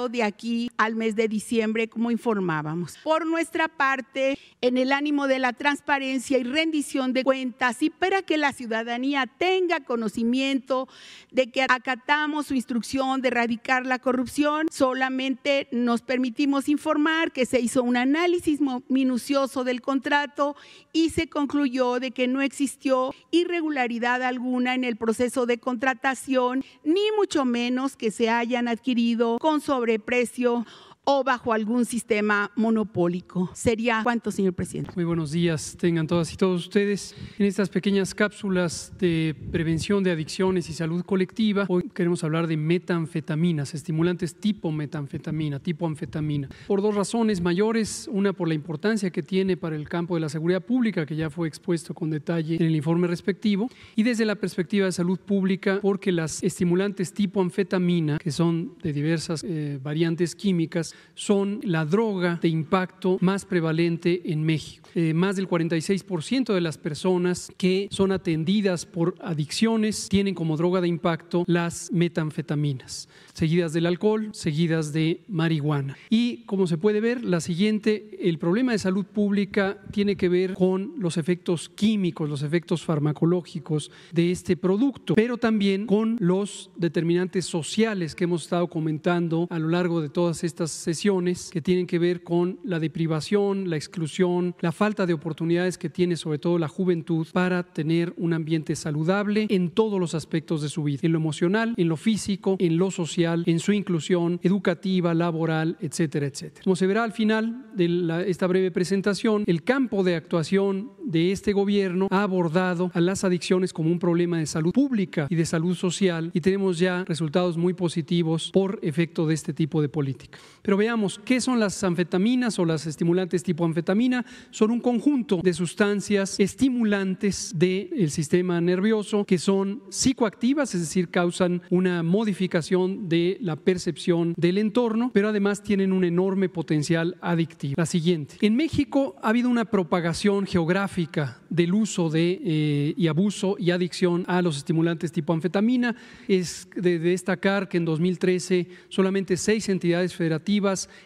de aquí al mes de diciembre, como informábamos. Por nuestra parte, en el ánimo de la transparencia y rendición de cuentas y para que la ciudadanía tenga conocimiento de que acatamos su instrucción de erradicar la corrupción, solamente nos permitimos informar que se hizo un análisis minucioso del contrato y se concluyó de que no existió irregularidad alguna en el proceso de contratación, ni mucho menos que se hayan adquirido con sobreprecio o bajo algún sistema monopólico. ¿Sería cuánto, señor presidente? Muy buenos días, tengan todas y todos ustedes. En estas pequeñas cápsulas de prevención de adicciones y salud colectiva, hoy queremos hablar de metanfetaminas, estimulantes tipo metanfetamina, tipo anfetamina, por dos razones mayores. Una, por la importancia que tiene para el campo de la seguridad pública, que ya fue expuesto con detalle en el informe respectivo, y desde la perspectiva de salud pública, porque las estimulantes tipo anfetamina, que son de diversas eh, variantes químicas, son la droga de impacto más prevalente en México. Eh, más del 46% de las personas que son atendidas por adicciones tienen como droga de impacto las metanfetaminas, seguidas del alcohol, seguidas de marihuana. Y como se puede ver, la siguiente, el problema de salud pública tiene que ver con los efectos químicos, los efectos farmacológicos de este producto, pero también con los determinantes sociales que hemos estado comentando a lo largo de todas estas sesiones que tienen que ver con la deprivación, la exclusión, la falta de oportunidades que tiene sobre todo la juventud para tener un ambiente saludable en todos los aspectos de su vida, en lo emocional, en lo físico, en lo social, en su inclusión educativa, laboral, etcétera, etcétera. Como se verá al final de esta breve presentación, el campo de actuación de este gobierno ha abordado a las adicciones como un problema de salud pública y de salud social y tenemos ya resultados muy positivos por efecto de este tipo de política. Pero veamos, ¿qué son las anfetaminas o las estimulantes tipo anfetamina? Son un conjunto de sustancias estimulantes del sistema nervioso que son psicoactivas, es decir, causan una modificación de la percepción del entorno, pero además tienen un enorme potencial adictivo. La siguiente. En México ha habido una propagación geográfica del uso de, eh, y abuso y adicción a los estimulantes tipo anfetamina. Es de destacar que en 2013 solamente seis entidades federativas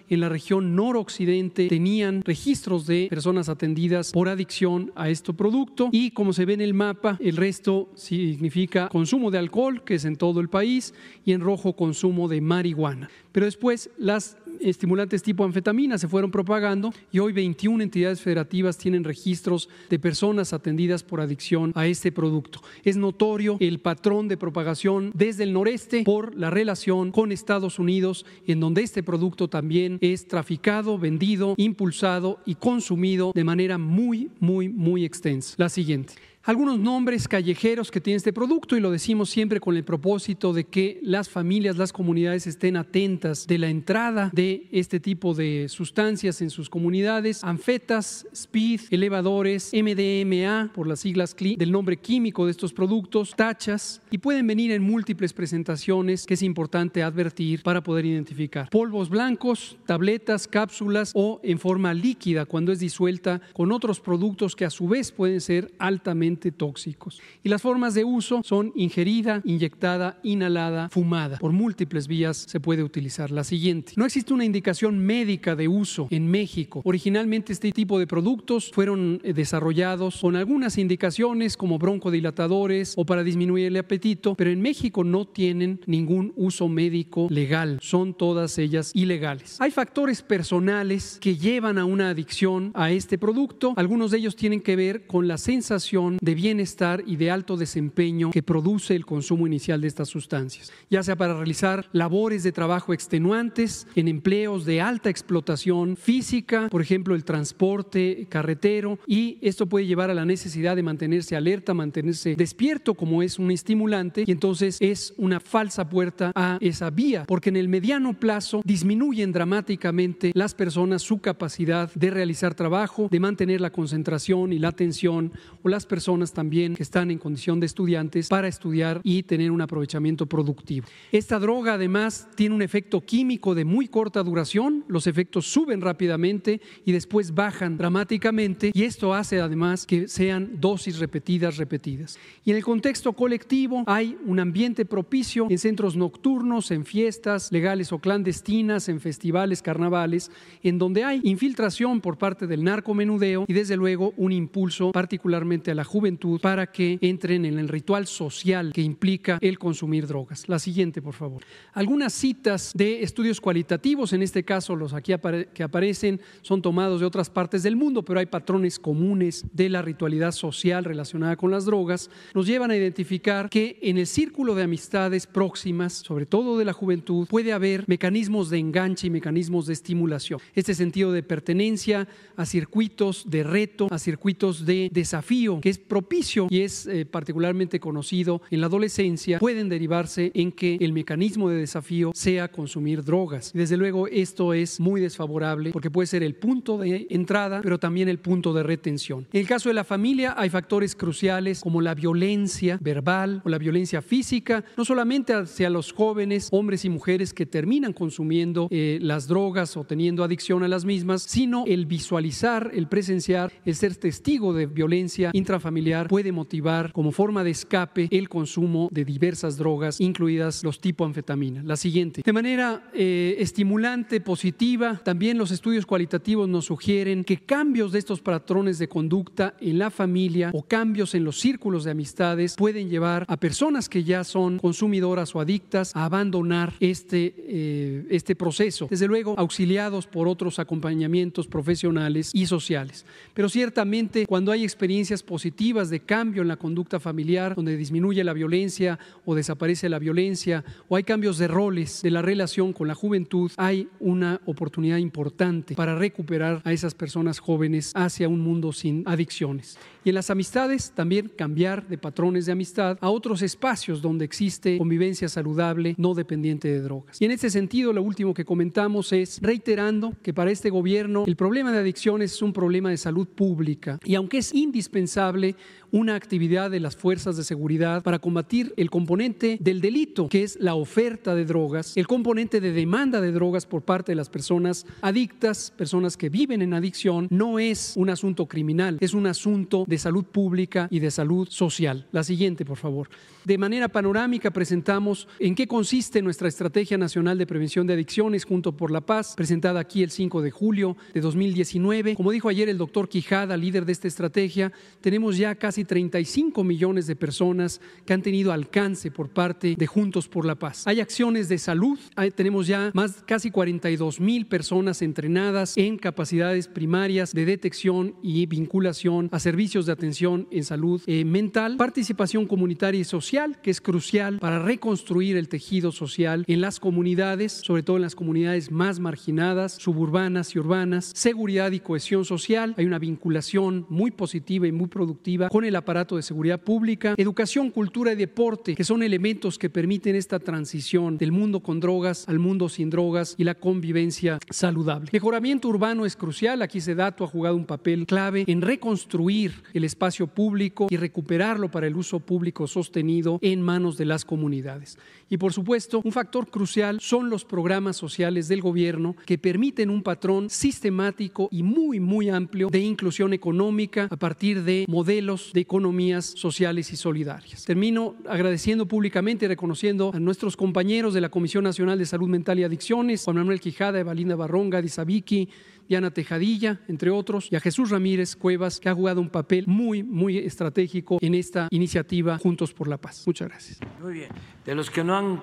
en la región noroccidente tenían registros de personas atendidas por adicción a este producto y como se ve en el mapa, el resto significa consumo de alcohol, que es en todo el país, y en rojo consumo de marihuana. Pero después las estimulantes tipo anfetamina se fueron propagando y hoy 21 entidades federativas tienen registros de personas atendidas por adicción a este producto. Es notorio el patrón de propagación desde el noreste por la relación con Estados Unidos, en donde este producto también es traficado, vendido, impulsado y consumido de manera muy, muy, muy extensa. La siguiente algunos nombres callejeros que tiene este producto y lo decimos siempre con el propósito de que las familias, las comunidades estén atentas de la entrada de este tipo de sustancias en sus comunidades. Anfetas, speed, elevadores, MDMA, por las siglas del nombre químico de estos productos, tachas y pueden venir en múltiples presentaciones que es importante advertir para poder identificar. Polvos blancos, tabletas, cápsulas o en forma líquida cuando es disuelta con otros productos que a su vez pueden ser altamente tóxicos. Y las formas de uso son ingerida, inyectada, inhalada, fumada. Por múltiples vías se puede utilizar. La siguiente. No existe una indicación médica de uso en México. Originalmente este tipo de productos fueron eh, desarrollados con algunas indicaciones como broncodilatadores o para disminuir el apetito, pero en México no tienen ningún uso médico legal. Son todas ellas ilegales. Hay factores personales que llevan a una adicción a este producto. Algunos de ellos tienen que ver con la sensación de bienestar y de alto desempeño que produce el consumo inicial de estas sustancias, ya sea para realizar labores de trabajo extenuantes en empleos de alta explotación física, por ejemplo el transporte carretero, y esto puede llevar a la necesidad de mantenerse alerta, mantenerse despierto como es un estimulante, y entonces es una falsa puerta a esa vía, porque en el mediano plazo disminuyen dramáticamente las personas su capacidad de realizar trabajo, de mantener la concentración y la atención, o las personas también que están en condición de estudiantes para estudiar y tener un aprovechamiento productivo. Esta droga además tiene un efecto químico de muy corta duración, los efectos suben rápidamente y después bajan dramáticamente y esto hace además que sean dosis repetidas, repetidas. Y en el contexto colectivo hay un ambiente propicio en centros nocturnos, en fiestas legales o clandestinas, en festivales, carnavales, en donde hay infiltración por parte del narcomenudeo y desde luego un impulso particularmente a la juventud para que entren en el ritual social que implica el consumir drogas. La siguiente, por favor. Algunas citas de estudios cualitativos, en este caso los aquí que aparecen, son tomados de otras partes del mundo, pero hay patrones comunes de la ritualidad social relacionada con las drogas, nos llevan a identificar que en el círculo de amistades próximas, sobre todo de la juventud, puede haber mecanismos de enganche y mecanismos de estimulación. Este sentido de pertenencia a circuitos de reto, a circuitos de desafío, que es propicio y es eh, particularmente conocido en la adolescencia, pueden derivarse en que el mecanismo de desafío sea consumir drogas. Desde luego esto es muy desfavorable porque puede ser el punto de entrada, pero también el punto de retención. En el caso de la familia hay factores cruciales como la violencia verbal o la violencia física, no solamente hacia los jóvenes, hombres y mujeres que terminan consumiendo eh, las drogas o teniendo adicción a las mismas, sino el visualizar, el presenciar, el ser testigo de violencia intrafamiliar puede motivar como forma de escape el consumo de diversas drogas, incluidas los tipo anfetamina. La siguiente. De manera eh, estimulante, positiva, también los estudios cualitativos nos sugieren que cambios de estos patrones de conducta en la familia o cambios en los círculos de amistades pueden llevar a personas que ya son consumidoras o adictas a abandonar este, eh, este proceso. Desde luego, auxiliados por otros acompañamientos profesionales y sociales. Pero ciertamente, cuando hay experiencias positivas, de cambio en la conducta familiar, donde disminuye la violencia o desaparece la violencia, o hay cambios de roles de la relación con la juventud, hay una oportunidad importante para recuperar a esas personas jóvenes hacia un mundo sin adicciones. Y en las amistades también cambiar de patrones de amistad a otros espacios donde existe convivencia saludable, no dependiente de drogas. Y en ese sentido, lo último que comentamos es reiterando que para este gobierno el problema de adicciones es un problema de salud pública y aunque es indispensable una actividad de las fuerzas de seguridad para combatir el componente del delito, que es la oferta de drogas, el componente de demanda de drogas por parte de las personas adictas, personas que viven en adicción, no es un asunto criminal, es un asunto de salud pública y de salud social. La siguiente, por favor. De manera panorámica presentamos en qué consiste nuestra Estrategia Nacional de Prevención de Adicciones junto por la paz, presentada aquí el 5 de julio de 2019. Como dijo ayer el doctor Quijada, líder de esta estrategia, tenemos ya casi 35 millones de personas que han tenido alcance por parte de Juntos por la Paz. Hay acciones de salud, tenemos ya más casi 42 mil personas entrenadas en capacidades primarias de detección y vinculación a servicios de atención en salud eh, mental, participación comunitaria y social que es crucial para reconstruir el tejido social en las comunidades, sobre todo en las comunidades más marginadas, suburbanas y urbanas, seguridad y cohesión social, hay una vinculación muy positiva y muy productiva con el aparato de seguridad pública, educación, cultura y deporte, que son elementos que permiten esta transición del mundo con drogas al mundo sin drogas y la convivencia saludable. Mejoramiento urbano es crucial, aquí dato ha jugado un papel clave en reconstruir el espacio público y recuperarlo para el uso público sostenido en manos de las comunidades. Y por supuesto, un factor crucial son los programas sociales del gobierno que permiten un patrón sistemático y muy, muy amplio de inclusión económica a partir de modelos de economías sociales y solidarias. Termino agradeciendo públicamente y reconociendo a nuestros compañeros de la Comisión Nacional de Salud Mental y Adicciones, Juan Manuel Quijada, Evalinda Barronga, Disabiki, Diana Tejadilla, entre otros, y a Jesús Ramírez Cuevas, que ha jugado un papel muy, muy estratégico en esta iniciativa Juntos por la Paz. Muchas gracias. Muy bien. De los que no han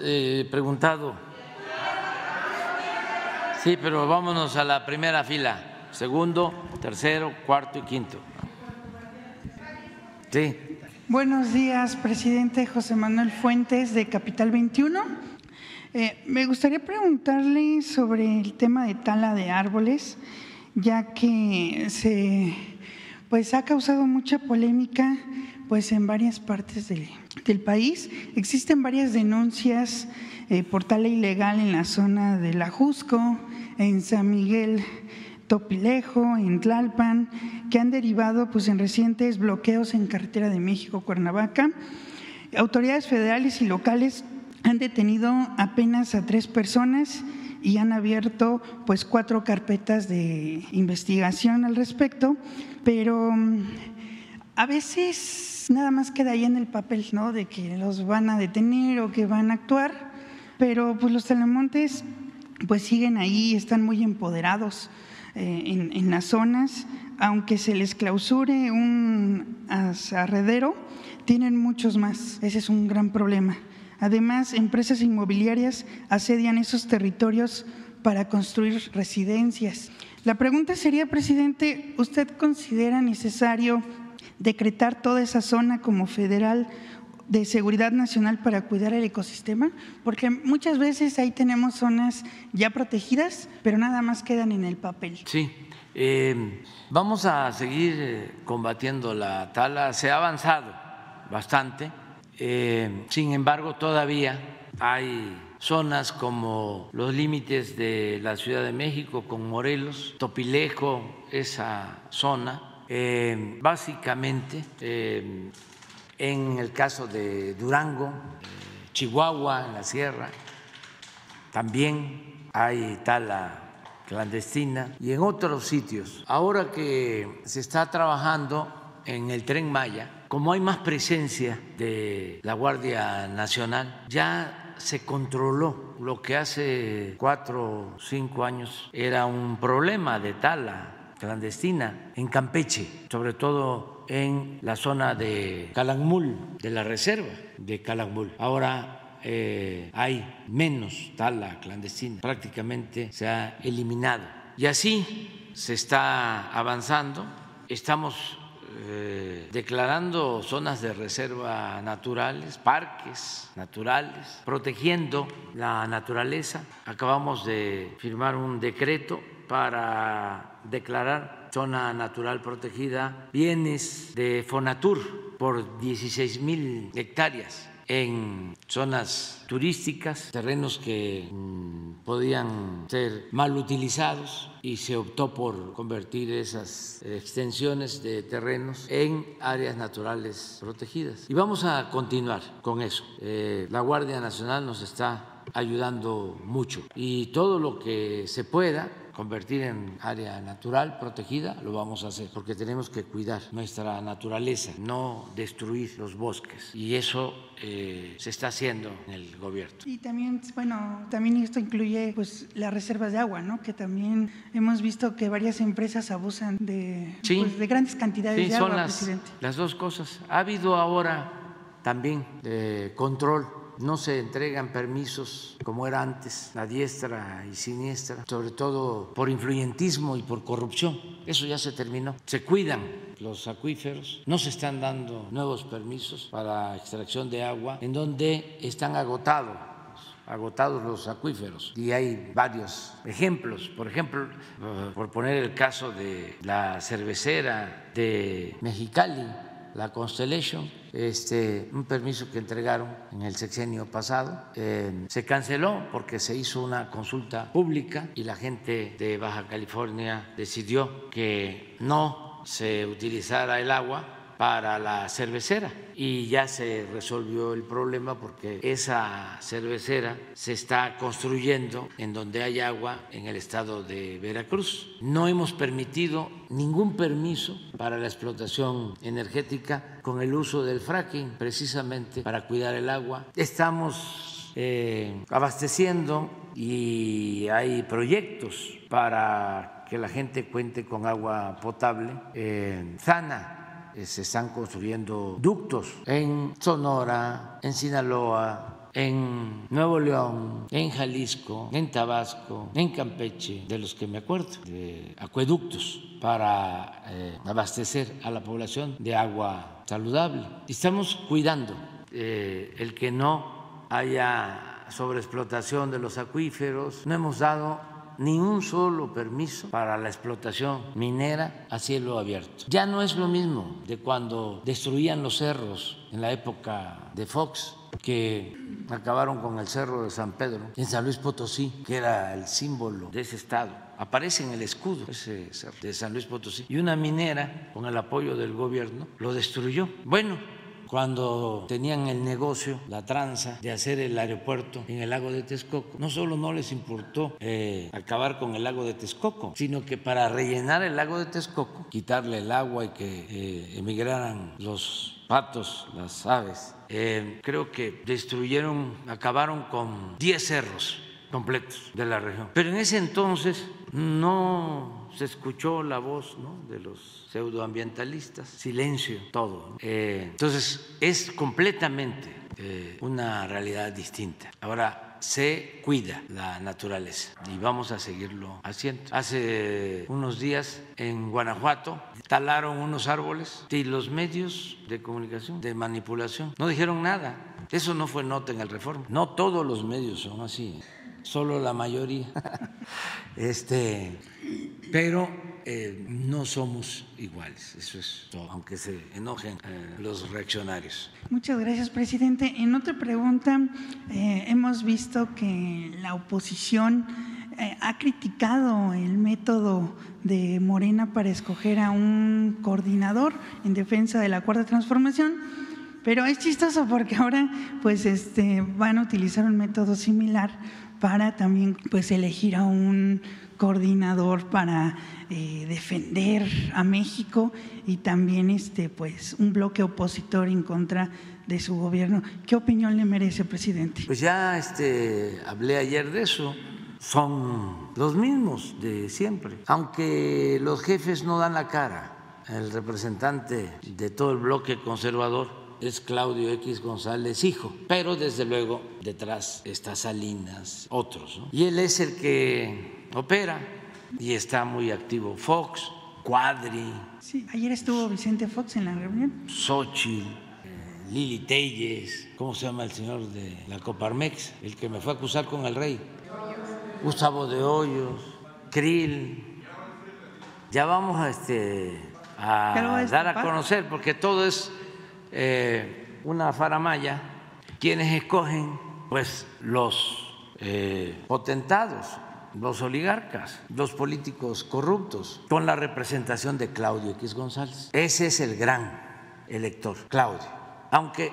eh, preguntado. Sí, pero vámonos a la primera fila. Segundo, tercero, cuarto y quinto. Buenos días, presidente José Manuel Fuentes de Capital 21. Eh, me gustaría preguntarle sobre el tema de tala de árboles, ya que se pues ha causado mucha polémica pues en varias partes del, país. Existen varias denuncias eh, por tala ilegal en la zona de La Jusco, en San Miguel Topilejo, en Tlalpan, que han derivado pues, en recientes bloqueos en carretera de México-Cuernavaca. Autoridades federales y locales han detenido apenas a tres personas y han abierto pues cuatro carpetas de investigación al respecto, pero mm, a veces nada más queda ahí en el papel, ¿no? De que los van a detener o que van a actuar, pero pues los telemontes pues siguen ahí, están muy empoderados en, en, las zonas, aunque se les clausure un arredero, tienen muchos más, ese es un gran problema. Además, empresas inmobiliarias asedian esos territorios para construir residencias. La pregunta sería, presidente, ¿usted considera necesario decretar toda esa zona como federal de seguridad nacional para cuidar el ecosistema? Porque muchas veces ahí tenemos zonas ya protegidas, pero nada más quedan en el papel. Sí, eh, vamos a seguir eh, combatiendo la tala. Se ha avanzado bastante eh, sin embargo, todavía hay zonas como los límites de la Ciudad de México con Morelos, Topilejo, esa zona, básicamente en el caso de Durango, Chihuahua, en la sierra, también hay tala clandestina y en otros sitios. Ahora que se está trabajando en el tren Maya, como hay más presencia de la Guardia Nacional, ya se controló lo que hace cuatro o cinco años era un problema de tala clandestina en Campeche, sobre todo en la zona de Calakmul, de la reserva de Calakmul. Ahora eh, hay menos tala clandestina, prácticamente se ha eliminado. Y así se está avanzando, estamos eh, declarando zonas de reserva naturales, parques naturales, protegiendo la naturaleza. Acabamos de firmar un decreto para declarar zona natural protegida bienes de Fonatur por 16 mil hectáreas en zonas turísticas, terrenos que mm, podían ser mal utilizados y se optó por convertir esas extensiones de terrenos en áreas naturales protegidas. Y vamos a continuar con eso. Eh, la Guardia Nacional nos está ayudando mucho y todo lo que se pueda convertir en área natural protegida, lo vamos a hacer, porque tenemos que cuidar nuestra naturaleza, no destruir los bosques. Y eso eh, se está haciendo en el gobierno. Y también, bueno, también esto incluye pues las reservas de agua, ¿no? Que también hemos visto que varias empresas abusan de, pues, de grandes cantidades de agua, las, presidente. Las dos cosas. Ha habido ahora también eh, control no se entregan permisos como era antes, a diestra y siniestra, sobre todo por influyentismo y por corrupción. Eso ya se terminó. Se cuidan los acuíferos, no se están dando nuevos permisos para extracción de agua en donde están agotados agotados los acuíferos y hay varios ejemplos. Por ejemplo, por poner el caso de la cervecera de Mexicali, la Constellation, este, un permiso que entregaron en el sexenio pasado. Eh, se canceló porque se hizo una consulta pública y la gente de Baja California decidió que no se utilizara el agua para la cervecera y ya se resolvió el problema porque esa cervecera se está construyendo en donde hay agua en el estado de Veracruz. No hemos permitido ningún permiso para la explotación energética con el uso del fracking precisamente para cuidar el agua. Estamos eh, abasteciendo y hay proyectos para que la gente cuente con agua potable eh, sana se están construyendo ductos en Sonora, en Sinaloa, en Nuevo León, en Jalisco, en Tabasco, en Campeche, de los que me acuerdo, de acueductos para eh, abastecer a la población de agua saludable. Estamos cuidando eh, el que no haya sobreexplotación de los acuíferos. No hemos dado ni un solo permiso para la explotación minera a cielo abierto. Ya no es lo mismo de cuando destruían los cerros en la época de Fox, que acabaron con el cerro de San Pedro en San Luis Potosí, que era el símbolo de ese estado. Aparece en el escudo de San Luis Potosí. Y una minera, con el apoyo del gobierno, lo destruyó. Bueno, cuando tenían el negocio, la tranza de hacer el aeropuerto en el lago de Texcoco, no solo no les importó eh, acabar con el lago de Texcoco, sino que para rellenar el lago de Texcoco, quitarle el agua y que eh, emigraran los patos, las aves, eh, creo que destruyeron, acabaron con 10 cerros completos de la región. Pero en ese entonces no se escuchó la voz de los pseudoambientalistas, silencio, todo. Eh, entonces es completamente eh, una realidad distinta. Ahora se cuida la naturaleza y vamos a seguirlo haciendo. Hace unos días en Guanajuato talaron unos árboles y los medios de comunicación, de manipulación, no dijeron nada. Eso no fue nota en el Reforma. No todos los medios son así solo la mayoría. este, pero eh, no somos iguales, eso es todo, aunque se enojen eh, los reaccionarios. Muchas gracias, presidente. En otra pregunta, eh, hemos visto que la oposición ha criticado el método de Morena para escoger a un coordinador en defensa de la cuarta transformación. Pero es chistoso porque ahora pues este, van a utilizar un método similar para también pues elegir a un coordinador para eh, defender a México y también este pues un bloque opositor en contra de su gobierno. ¿Qué opinión le merece, presidente? Pues ya este hablé ayer de eso. Son los mismos de siempre, aunque los jefes no dan la cara. El representante de todo el bloque conservador es Claudio X González hijo, pero desde luego detrás está Salinas, otros. Y él es el que opera y está muy activo Fox Cuadri. Sí, ayer estuvo Vicente Fox en la reunión. Xochitl, Lili Telles, ¿cómo se llama el señor de la Coparmex? El que me fue a acusar con el rey. Gustavo de Hoyos, Krill. Ya vamos a, este, a dar a conocer, porque todo es eh, una faramaya. Quienes escogen, pues los eh, potentados los oligarcas, los políticos corruptos, con la representación de Claudio X González. Ese es el gran elector, Claudio. Aunque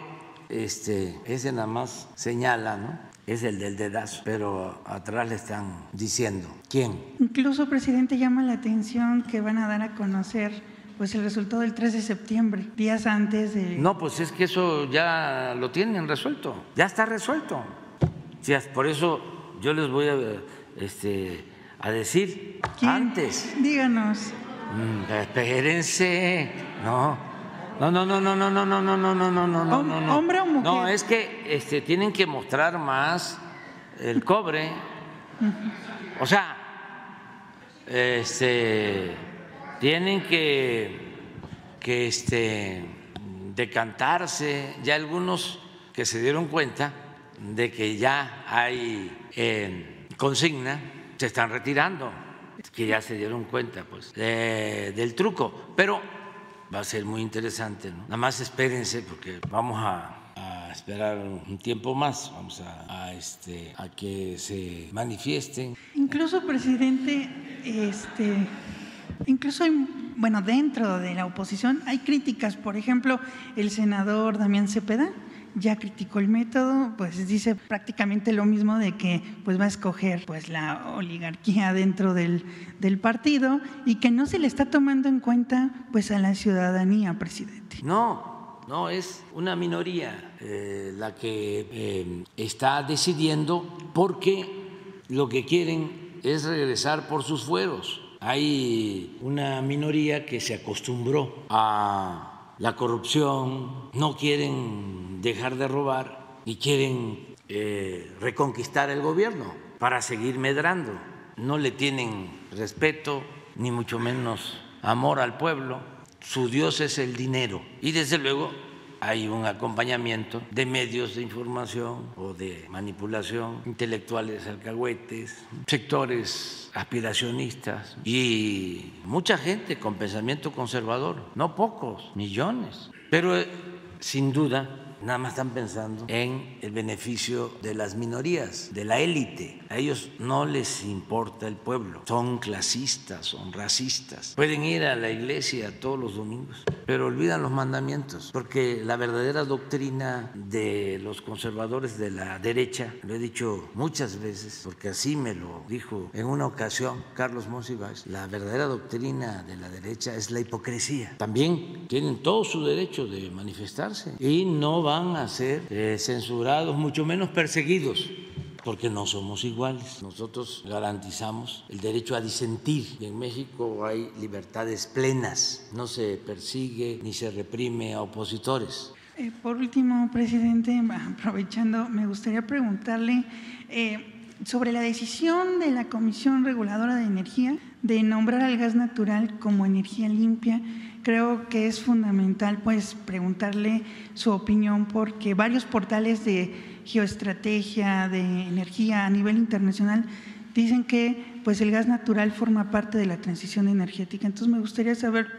este, ese nada más señala, ¿no? Es el del dedazo, pero atrás le están diciendo. ¿Quién? Incluso, presidente, llama la atención que van a dar a conocer pues el resultado del 3 de septiembre, días antes de... No, pues es que eso ya lo tienen resuelto, ya está resuelto. Por eso yo les voy a este, a decir antes. Díganos. espérense, no. No, no, no, no, no, no, no, no, no, no, no, no, no, no. ¿Hombre o mujer? No, es que este, tienen que mostrar más el cobre. O sea, este, tienen que, que este, decantarse. Ya algunos que se dieron cuenta de que ya hay consigna se están retirando, que ya se dieron cuenta pues del truco, pero va a ser muy interesante, ¿no? Nada más espérense porque vamos a, esperar un tiempo más, vamos a, este, a que se manifiesten. Incluso, presidente, este, incluso bueno, dentro de la oposición hay críticas, por ejemplo, el senador Damián Cepeda ya criticó el método, pues dice prácticamente lo mismo de que pues va a escoger pues la oligarquía dentro del, del partido y que no se le está tomando en cuenta pues a la ciudadanía, presidente. No, no, es una minoría eh, la que eh, está decidiendo porque lo que quieren es regresar por sus fueros. Hay una minoría que se acostumbró a la corrupción, no quieren dejar de robar y quieren eh, reconquistar el gobierno para seguir medrando. No le tienen respeto, ni mucho menos amor al pueblo. Su Dios es el dinero. Y desde luego hay un acompañamiento de medios de información o de manipulación, intelectuales alcahuetes, sectores aspiracionistas y mucha gente con pensamiento conservador, no pocos, millones. Pero eh, sin duda nada más están pensando en el beneficio de las minorías, de la élite. A ellos no les importa el pueblo, son clasistas, son racistas. Pueden ir a la iglesia todos los domingos, pero olvidan los mandamientos, porque la verdadera doctrina de los conservadores de la derecha, lo he dicho muchas veces, porque así me lo dijo en una ocasión Carlos Monsiváis, la verdadera doctrina de la derecha es la hipocresía. También tienen todo su derecho de manifestarse y no van a ser eh, censurados, mucho menos perseguidos, porque no somos iguales. Nosotros garantizamos el derecho a disentir y en México hay libertades plenas, no se persigue ni se reprime a opositores. Eh, por último, presidente, aprovechando, me gustaría preguntarle eh, sobre la decisión de la Comisión Reguladora de Energía de nombrar al gas natural como energía limpia creo que es fundamental pues preguntarle su opinión porque varios portales de geoestrategia, de energía a nivel internacional dicen que pues el gas natural forma parte de la transición energética. Entonces me gustaría saber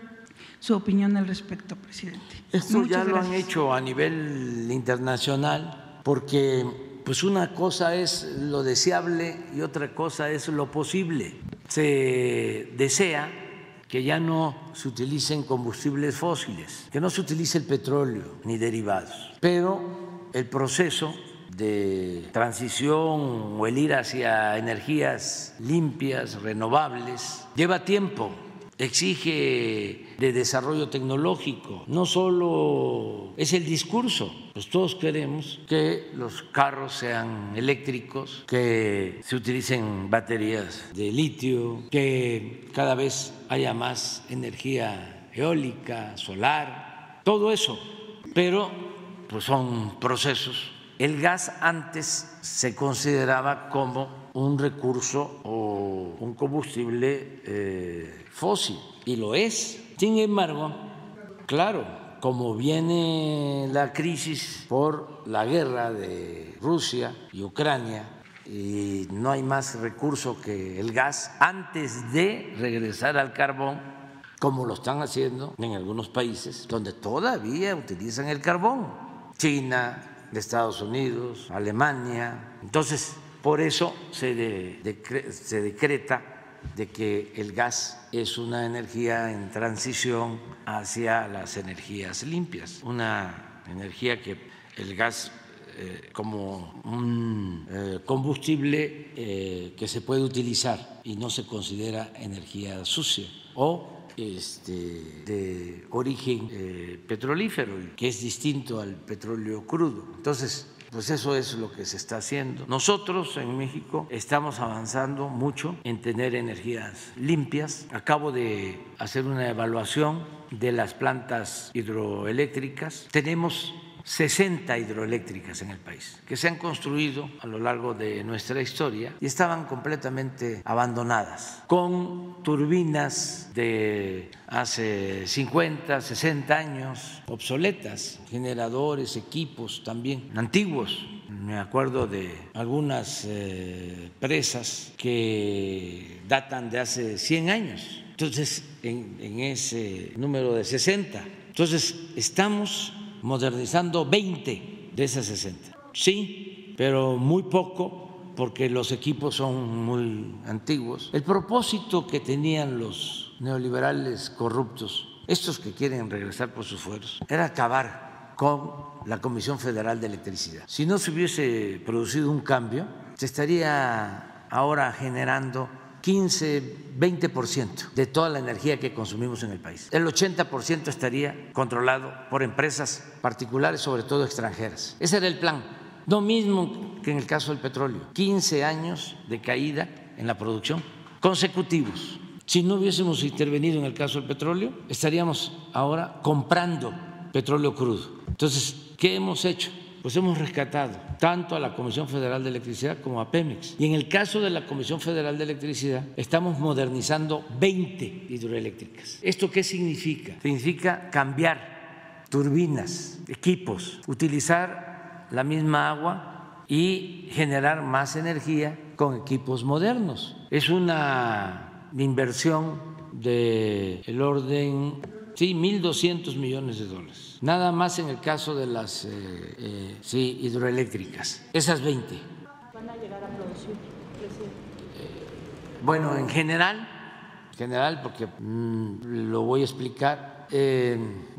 su opinión al respecto, presidente. Esto ya lo han hecho a nivel internacional porque pues una cosa es lo deseable y otra cosa es lo posible. Se desea que ya no se utilicen combustibles fósiles, que no se utilice el petróleo ni derivados. Pero el proceso de transición o el ir hacia energías limpias, renovables, lleva tiempo exige de desarrollo tecnológico, no solo es el discurso, pues todos queremos que los carros sean eléctricos, que se utilicen baterías de litio, que cada vez haya más energía eólica, solar, todo eso, pero pues son procesos. El gas antes se consideraba como un recurso o un combustible eh, fósil, y lo es. Sin embargo, claro, como viene la crisis por la guerra de Rusia y Ucrania, y no hay más recurso que el gas, antes de regresar al carbón, como lo están haciendo en algunos países donde todavía utilizan el carbón, China, Estados Unidos, Alemania. Entonces, por eso se, se decreta de que el gas es una energía en transición hacia las energías limpias, una energía que el gas eh, como un eh, combustible eh, que se puede utilizar y no se considera energía sucia o este, de origen petrolífero, que es distinto al petróleo crudo. Entonces, pues eso es lo que se está haciendo. Nosotros en México estamos avanzando mucho en tener energías limpias. Acabo de hacer una evaluación de las plantas hidroeléctricas. Tenemos 60 hidroeléctricas en el país que se han construido a lo largo de nuestra historia y estaban completamente abandonadas, con turbinas de hace 50, 60 años, obsoletas, generadores, equipos también antiguos. Me acuerdo de algunas eh, presas que datan de hace 100 años. Entonces, en, en ese número de 60. Entonces, estamos modernizando 20 de esas 60. Sí, pero muy poco porque los equipos son muy antiguos. El propósito que tenían los neoliberales corruptos, estos que quieren regresar por sus fueros, era acabar con la Comisión Federal de Electricidad. Si no se hubiese producido un cambio, se estaría ahora generando 15, 20% de toda la energía que consumimos en el país. El 80% estaría controlado por empresas particulares, sobre todo extranjeras. Ese era el plan. Lo mismo que en el caso del petróleo. 15 años de caída en la producción consecutivos. Si no hubiésemos intervenido en el caso del petróleo, estaríamos ahora comprando petróleo crudo. Entonces, ¿qué hemos hecho? Pues hemos rescatado tanto a la Comisión Federal de Electricidad como a Pemex. Y en el caso de la Comisión Federal de Electricidad, estamos modernizando 20 hidroeléctricas. ¿Esto qué significa? Significa cambiar turbinas, equipos, utilizar la misma agua y generar más energía con equipos modernos. Es una inversión del el orden, sí, 1.200 millones de dólares nada más en el caso de las eh, eh, sí, hidroeléctricas, esas 20. ¿Van a llegar a producir, eh, bueno, en general, general, porque mm, lo voy a explicar,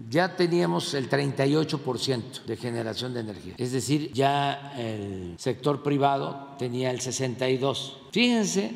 ya teníamos el 38% de generación de energía, es decir, ya el sector privado tenía el 62%. Fíjense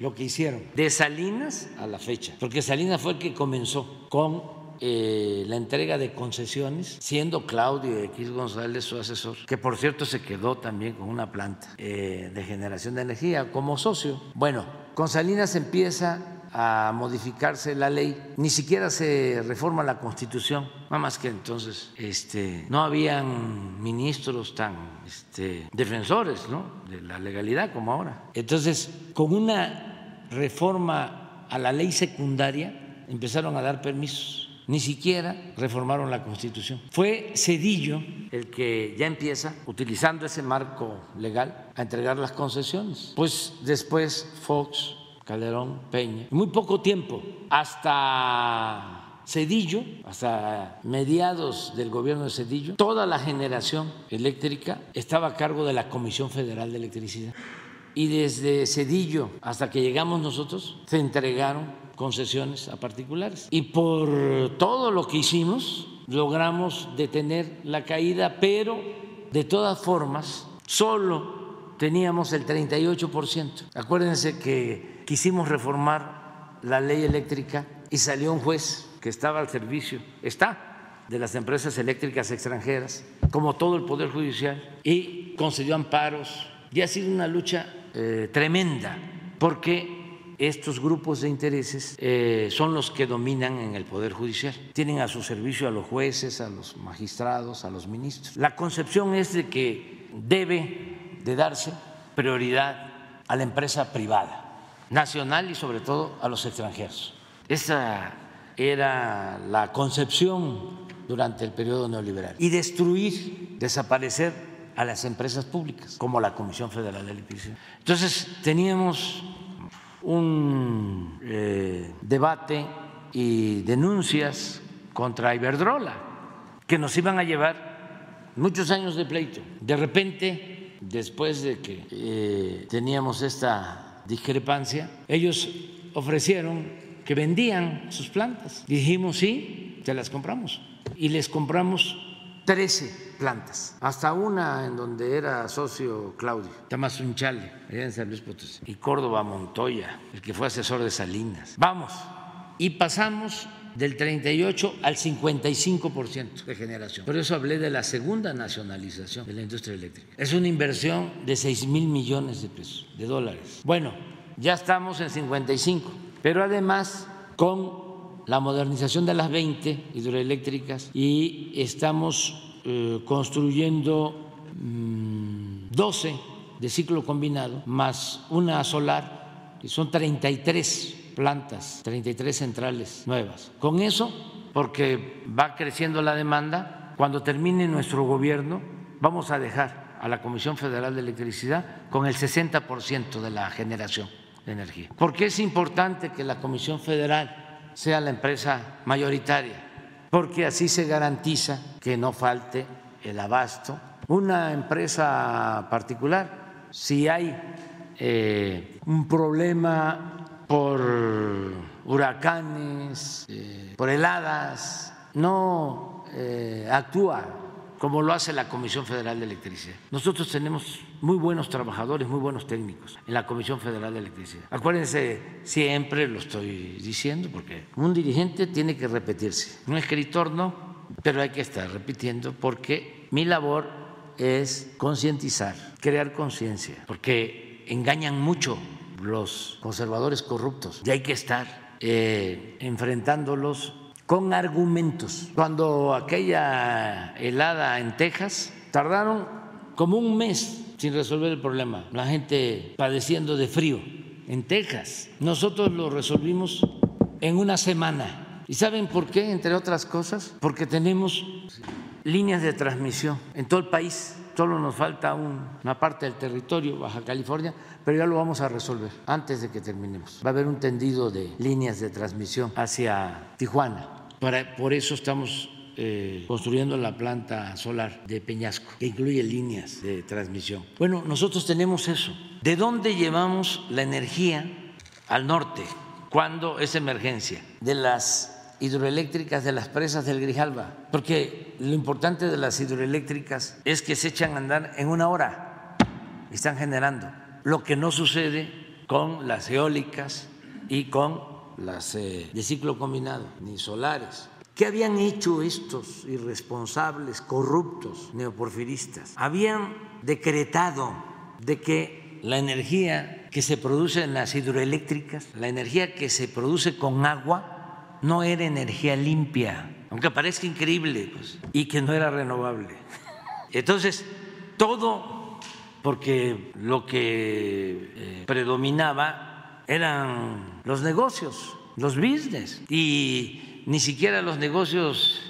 lo que hicieron. De Salinas a la fecha, porque Salinas fue el que comenzó con eh, la entrega de concesiones, siendo Claudio X González su asesor, que por cierto se quedó también con una planta eh, de generación de energía como socio. Bueno, con Salinas empieza a modificarse la ley, ni siquiera se reforma la constitución, nada más que entonces este, no habían ministros tan este, defensores de la legalidad como ahora. Entonces, con una reforma a la ley secundaria, empezaron a dar permisos ni siquiera reformaron la Constitución. Fue Cedillo el que ya empieza, utilizando ese marco legal, a entregar las concesiones. Pues después Fox, Calderón, Peña. Muy poco tiempo, hasta Cedillo, hasta mediados del gobierno de Cedillo, toda la generación eléctrica estaba a cargo de la Comisión Federal de Electricidad. Y desde Cedillo hasta que llegamos nosotros, se entregaron concesiones a particulares. Y por todo lo que hicimos, logramos detener la caída, pero de todas formas, solo teníamos el 38%. Acuérdense que quisimos reformar la ley eléctrica y salió un juez que estaba al servicio, está, de las empresas eléctricas extranjeras, como todo el Poder Judicial, y concedió amparos. Y ha sido una lucha eh, tremenda, porque estos grupos de intereses eh, son los que dominan en el Poder Judicial. Tienen a su servicio a los jueces, a los magistrados, a los ministros. La concepción es de que debe de darse prioridad a la empresa privada, nacional y sobre todo a los extranjeros. Esa era la concepción durante el periodo neoliberal. Y destruir, desaparecer a las empresas públicas, como la Comisión Federal de Electricidad. Entonces teníamos un eh, debate y denuncias contra Iberdrola, que nos iban a llevar muchos años de pleito. De repente, después de que eh, teníamos esta discrepancia, ellos ofrecieron que vendían sus plantas. Dijimos, sí, te las compramos. Y les compramos 13 plantas, hasta una en donde era socio Claudio, Tamazunchale, allá en San Luis Potosí, y Córdoba Montoya, el que fue asesor de Salinas. Vamos, y pasamos del 38 al 55% de generación. Por eso hablé de la segunda nacionalización de la industria eléctrica. Es una inversión de 6 mil millones de pesos, de dólares. Bueno, ya estamos en 55, pero además con la modernización de las 20 hidroeléctricas y estamos eh, construyendo 12 mm, de ciclo combinado más una solar, que son 33 plantas, 33 centrales nuevas. Con eso, porque va creciendo la demanda, cuando termine nuestro gobierno vamos a dejar a la Comisión Federal de Electricidad con el 60% de la generación de energía. Porque es importante que la Comisión Federal sea la empresa mayoritaria, porque así se garantiza que no falte el abasto. Una empresa particular, si hay eh, un problema por huracanes, eh, por heladas, no eh, actúa como lo hace la Comisión Federal de Electricidad. Nosotros tenemos muy buenos trabajadores, muy buenos técnicos en la Comisión Federal de Electricidad. Acuérdense, siempre lo estoy diciendo, porque un dirigente tiene que repetirse, un escritor no, pero hay que estar repitiendo porque mi labor es concientizar, crear conciencia, porque engañan mucho los conservadores corruptos y hay que estar eh, enfrentándolos con argumentos. Cuando aquella helada en Texas tardaron como un mes sin resolver el problema, la gente padeciendo de frío en Texas. Nosotros lo resolvimos en una semana. ¿Y saben por qué? Entre otras cosas, porque tenemos líneas de transmisión en todo el país. Solo nos falta una parte del territorio, Baja California, pero ya lo vamos a resolver antes de que terminemos. Va a haber un tendido de líneas de transmisión hacia Tijuana. Por eso estamos eh, construyendo la planta solar de Peñasco, que incluye líneas de transmisión. Bueno, nosotros tenemos eso. ¿De dónde llevamos la energía al norte cuando es emergencia? De las hidroeléctricas de las presas del Grijalba, porque lo importante de las hidroeléctricas es que se echan a andar en una hora, están generando lo que no sucede con las eólicas y con las eh, de ciclo combinado, ni solares. ¿Qué habían hecho estos irresponsables, corruptos, neoporfiristas? Habían decretado de que la energía que se produce en las hidroeléctricas, la energía que se produce con agua, no era energía limpia, aunque parezca increíble, pues, y que no era renovable. Entonces, todo porque lo que eh, predominaba eran los negocios, los business, y ni siquiera los negocios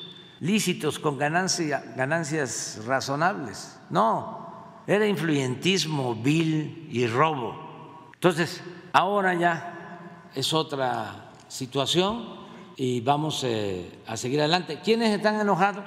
lícitos con ganancias razonables. No, era influyentismo, vil y robo. Entonces, ahora ya es otra situación y vamos eh, a seguir adelante. ¿Quiénes están enojados?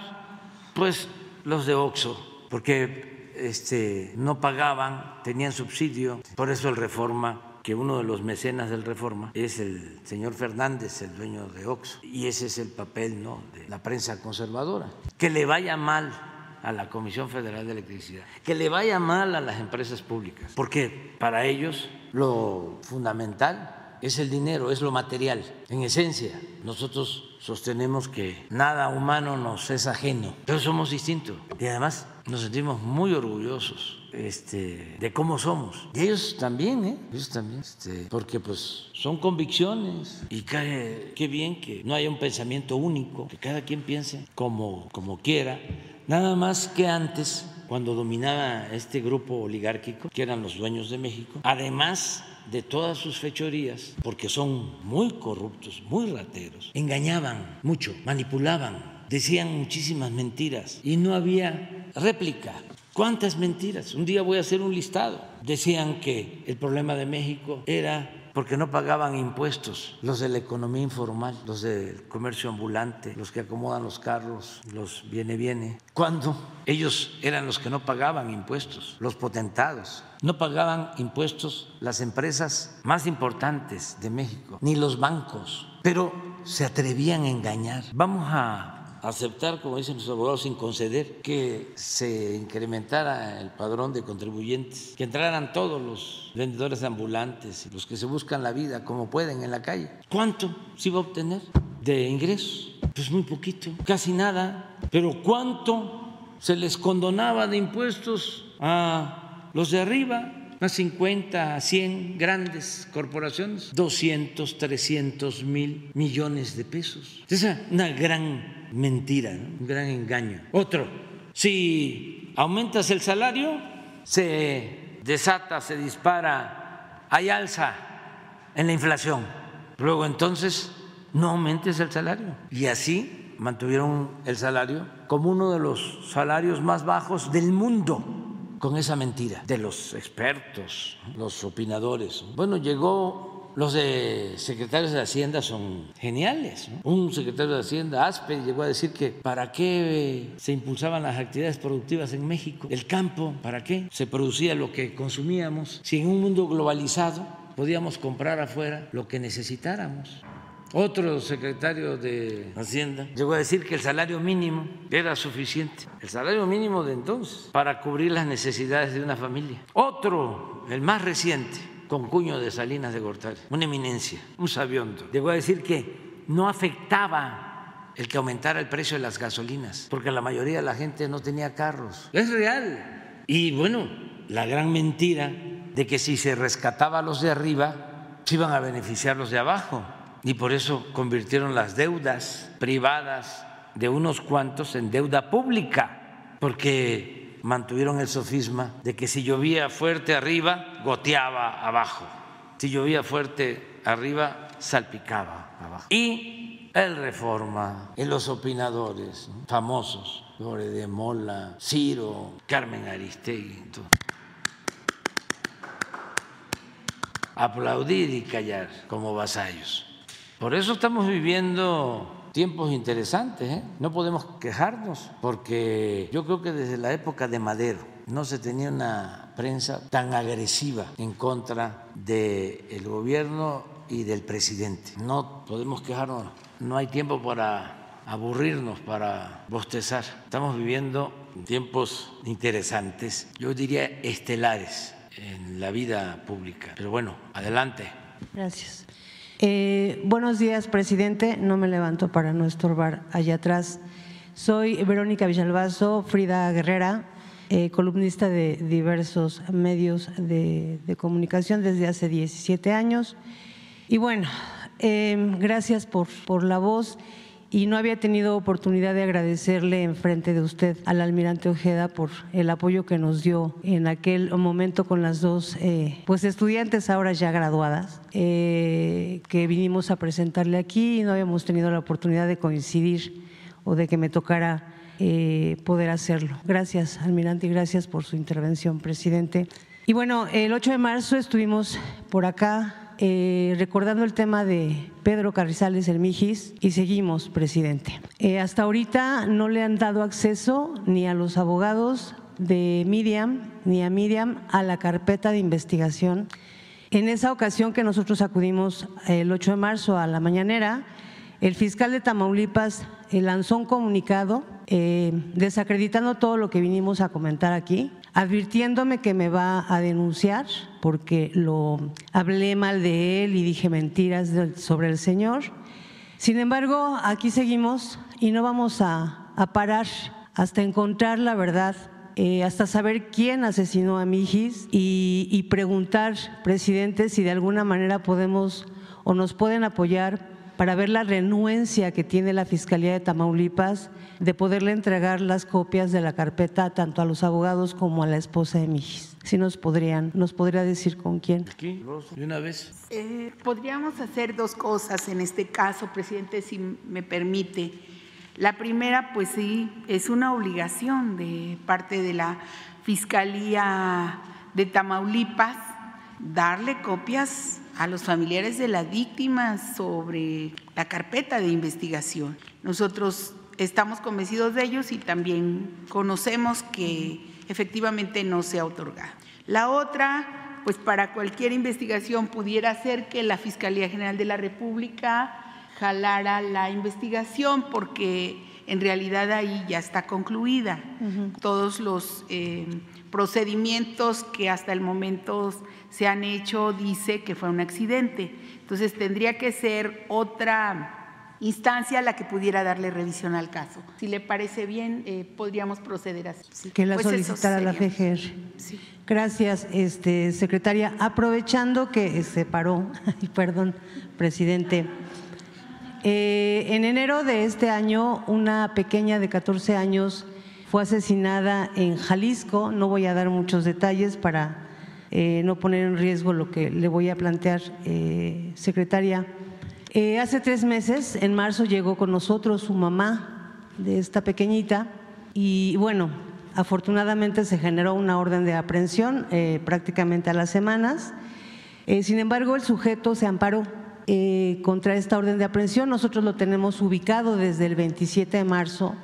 Pues los de Oxo, porque este, no pagaban, tenían subsidio, por eso el Reforma que uno de los mecenas del Reforma es el señor Fernández, el dueño de Oxo, y ese es el papel ¿no? de la prensa conservadora. Que le vaya mal a la Comisión Federal de Electricidad, que le vaya mal a las empresas públicas, porque para ellos lo fundamental es el dinero, es lo material. En esencia, nosotros sostenemos que nada humano nos es ajeno, pero somos distintos. Y además nos sentimos muy orgullosos este, de cómo somos. Y ellos también, ¿eh? Ellos también, este, porque pues son convicciones y qué bien que no haya un pensamiento único, que cada quien piense como, como quiera. Nada más que antes cuando dominaba este grupo oligárquico, que eran los dueños de México, además de todas sus fechorías, porque son muy corruptos, muy rateros, engañaban mucho, manipulaban, decían muchísimas mentiras y no había réplica. ¿Cuántas mentiras? Un día voy a hacer un listado. Decían que el problema de México era porque no pagaban impuestos los de la economía informal, los del comercio ambulante, los que acomodan los carros, los viene viene. Cuando ellos eran los que no pagaban impuestos, los potentados. No pagaban impuestos las empresas más importantes de México, ni los bancos, pero se atrevían a engañar. Vamos a aceptar, como dicen los abogados, sin conceder que se incrementara el padrón de contribuyentes, que entraran todos los vendedores ambulantes los que se buscan la vida como pueden en la calle. ¿Cuánto se iba a obtener de ingresos? Pues muy poquito, casi nada. Pero ¿cuánto se les condonaba de impuestos a los de arriba? unas 50 a 100 grandes corporaciones, 200, 300 mil millones de pesos. Es una gran mentira, un gran engaño. Otro, si aumentas el salario, se desata, se dispara, hay alza en la inflación. Luego entonces no aumentes el salario. Y así mantuvieron el salario como uno de los salarios más bajos del mundo con esa mentira de los expertos, los opinadores. Bueno, llegó los de secretarios de Hacienda son geniales. Un secretario de Hacienda, Aspe, llegó a decir que para qué se impulsaban las actividades productivas en México, el campo, para qué se producía lo que consumíamos, si en un mundo globalizado podíamos comprar afuera lo que necesitáramos. Otro secretario de Hacienda llegó a decir que el salario mínimo era suficiente, el salario mínimo de entonces, para cubrir las necesidades de una familia. Otro, el más reciente, con cuño de Salinas de Gortari, una eminencia, un sabiondo, llegó a decir que no afectaba el que aumentara el precio de las gasolinas, porque la mayoría de la gente no tenía carros. Es real. Y bueno, la gran mentira de que si se rescataba a los de arriba, se iban a beneficiar los de abajo y por eso convirtieron las deudas privadas de unos cuantos en deuda pública, porque mantuvieron el sofisma de que si llovía fuerte arriba, goteaba abajo, si llovía fuerte arriba, salpicaba abajo. Y el Reforma, y los opinadores famosos, Lore de Mola, Ciro, Carmen Aristegui, aplaudir y callar como vasallos. Por eso estamos viviendo tiempos interesantes, ¿eh? no podemos quejarnos, porque yo creo que desde la época de Madero no se tenía una prensa tan agresiva en contra del gobierno y del presidente. No podemos quejarnos, no hay tiempo para aburrirnos, para bostezar. Estamos viviendo tiempos interesantes, yo diría estelares en la vida pública. Pero bueno, adelante. Gracias. Eh, buenos días, presidente. No me levanto para no estorbar allá atrás. Soy Verónica Villalbazo, Frida Guerrera, eh, columnista de diversos medios de, comunicación desde hace 17 años. Y bueno, eh, gracias por, por la voz y no había tenido oportunidad de agradecerle en frente de usted al almirante Ojeda por el apoyo que nos dio en aquel momento con las dos eh, pues estudiantes ahora ya graduadas eh, que vinimos a presentarle aquí y no habíamos tenido la oportunidad de coincidir o de que me tocara eh, poder hacerlo. Gracias, almirante, y gracias por su intervención, presidente. Y bueno, el 8 de marzo estuvimos por acá eh, recordando el tema de Pedro Carrizales el y seguimos, presidente. Eh, hasta ahorita no le han dado acceso ni a los abogados de Miriam ni a Miriam a la carpeta de investigación. En esa ocasión que nosotros acudimos el 8 de marzo a la mañanera, el fiscal de Tamaulipas eh, lanzó un comunicado desacreditando todo lo que vinimos a comentar aquí advirtiéndome que me va a denunciar porque lo hablé mal de él y dije mentiras sobre el Señor. Sin embargo, aquí seguimos y no vamos a, parar hasta encontrar la verdad, eh, hasta saber quién asesinó a Mijis y, y preguntar, presidente, si de alguna manera podemos o nos pueden apoyar para ver la renuencia que tiene la Fiscalía de Tamaulipas de poderle entregar las copias de la carpeta tanto a los abogados como a la esposa de Mijis. Si nos podrían, nos podría decir con quién. Aquí, de una vez. Eh, podríamos hacer dos cosas en este caso, presidente, si me permite. La primera, pues sí, es una obligación de parte de la Fiscalía de Tamaulipas darle copias a los familiares de las víctimas sobre la carpeta de investigación. Nosotros estamos convencidos de ellos y también conocemos que efectivamente no se ha otorgado. La otra, pues para cualquier investigación pudiera ser que la Fiscalía General de la República jalara la investigación porque en realidad ahí ya está concluida. Todos los eh, procedimientos que hasta el momento se han hecho dice que fue un accidente. Entonces tendría que ser otra instancia la que pudiera darle revisión al caso. Si le parece bien, eh, podríamos proceder así. Que la pues solicitara la FGR. Gracias, este, secretaria. Aprovechando que se paró, perdón, presidente. Eh, en enero de este año, una pequeña de 14 años fue asesinada en Jalisco. No voy a dar muchos detalles para eh, no poner en riesgo lo que le voy a plantear, secretaria. Eh, hace tres meses, en marzo, llegó con nosotros su mamá de esta pequeñita y bueno, afortunadamente se generó una orden de aprehensión eh, prácticamente a las semanas. Eh, sin embargo, el sujeto se amparó contra esta orden de aprehensión. Nosotros lo tenemos ubicado desde el 27 de marzo.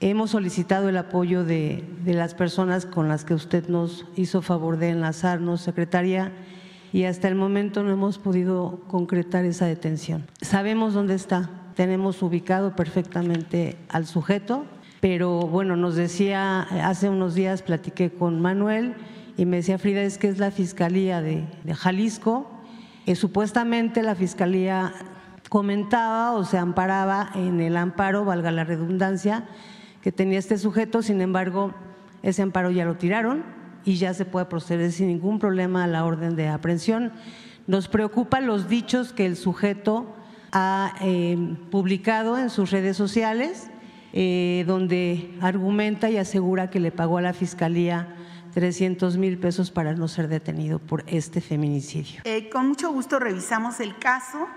Hemos solicitado el apoyo de, de las personas con las que usted nos hizo favor de enlazarnos, secretaria y hasta el momento no hemos podido concretar esa detención. Sabemos dónde está, tenemos ubicado perfectamente al sujeto, pero bueno, nos decía, hace unos días platiqué con Manuel y me decía Frida, es que es la Fiscalía de, Jalisco, que supuestamente la Fiscalía comentaba o se amparaba en el amparo, valga la redundancia, que tenía este sujeto, sin embargo, ese amparo ya lo tiraron y ya se puede proceder sin ningún problema a la orden de aprehensión. Nos preocupan los dichos que el sujeto ha eh, publicado en sus redes sociales, eh, donde argumenta y asegura que le pagó a la Fiscalía 300 mil pesos para no ser detenido por este feminicidio. Eh, con mucho gusto revisamos el caso.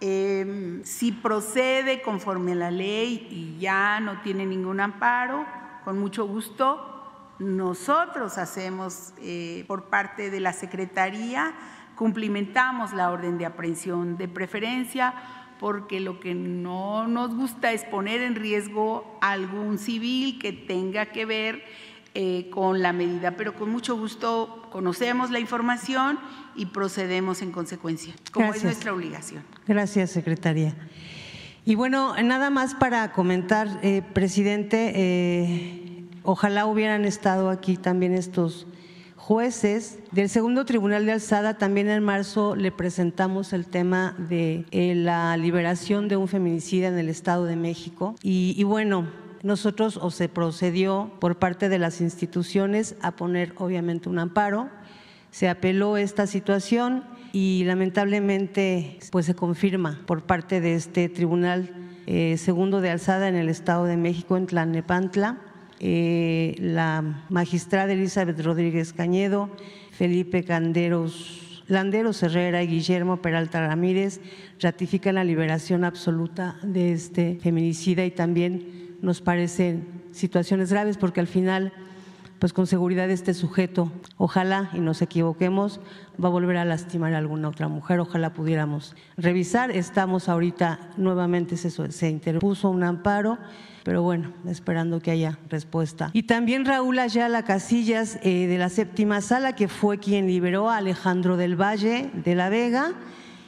Si procede conforme a la ley y ya no tiene ningún amparo, con mucho gusto nosotros hacemos eh, por parte de la Secretaría, cumplimentamos la orden de aprehensión de preferencia porque lo que no nos gusta es poner en riesgo algún civil que tenga que ver eh, con la medida, pero con mucho gusto conocemos la información y procedemos en consecuencia, como es nuestra obligación. Gracias, secretaria. Y bueno, nada más para comentar, eh, presidente, Ojalá hubieran estado aquí también estos jueces. Del segundo tribunal de alzada también en marzo le presentamos el tema de eh, la liberación de un feminicida en el Estado de México. Y, y bueno, nosotros o se procedió por parte de las instituciones a poner obviamente un amparo. Se apeló esta situación y lamentablemente pues se confirma por parte de este tribunal eh, segundo de alzada en el Estado de México en Tlanepantla eh, la magistrada Elizabeth Rodríguez Cañedo, Felipe Canderos, Landeros Herrera y Guillermo Peralta Ramírez ratifican la liberación absoluta de este feminicida y también nos parecen situaciones graves porque al final pues con seguridad este sujeto, ojalá y nos equivoquemos, va a volver a lastimar a alguna otra mujer, ojalá pudiéramos revisar. Estamos ahorita nuevamente, se, se interpuso un amparo pero bueno, esperando que haya respuesta. Y también Raúl Ayala Casillas eh, de la séptima sala, que fue quien liberó a Alejandro del Valle de la Vega.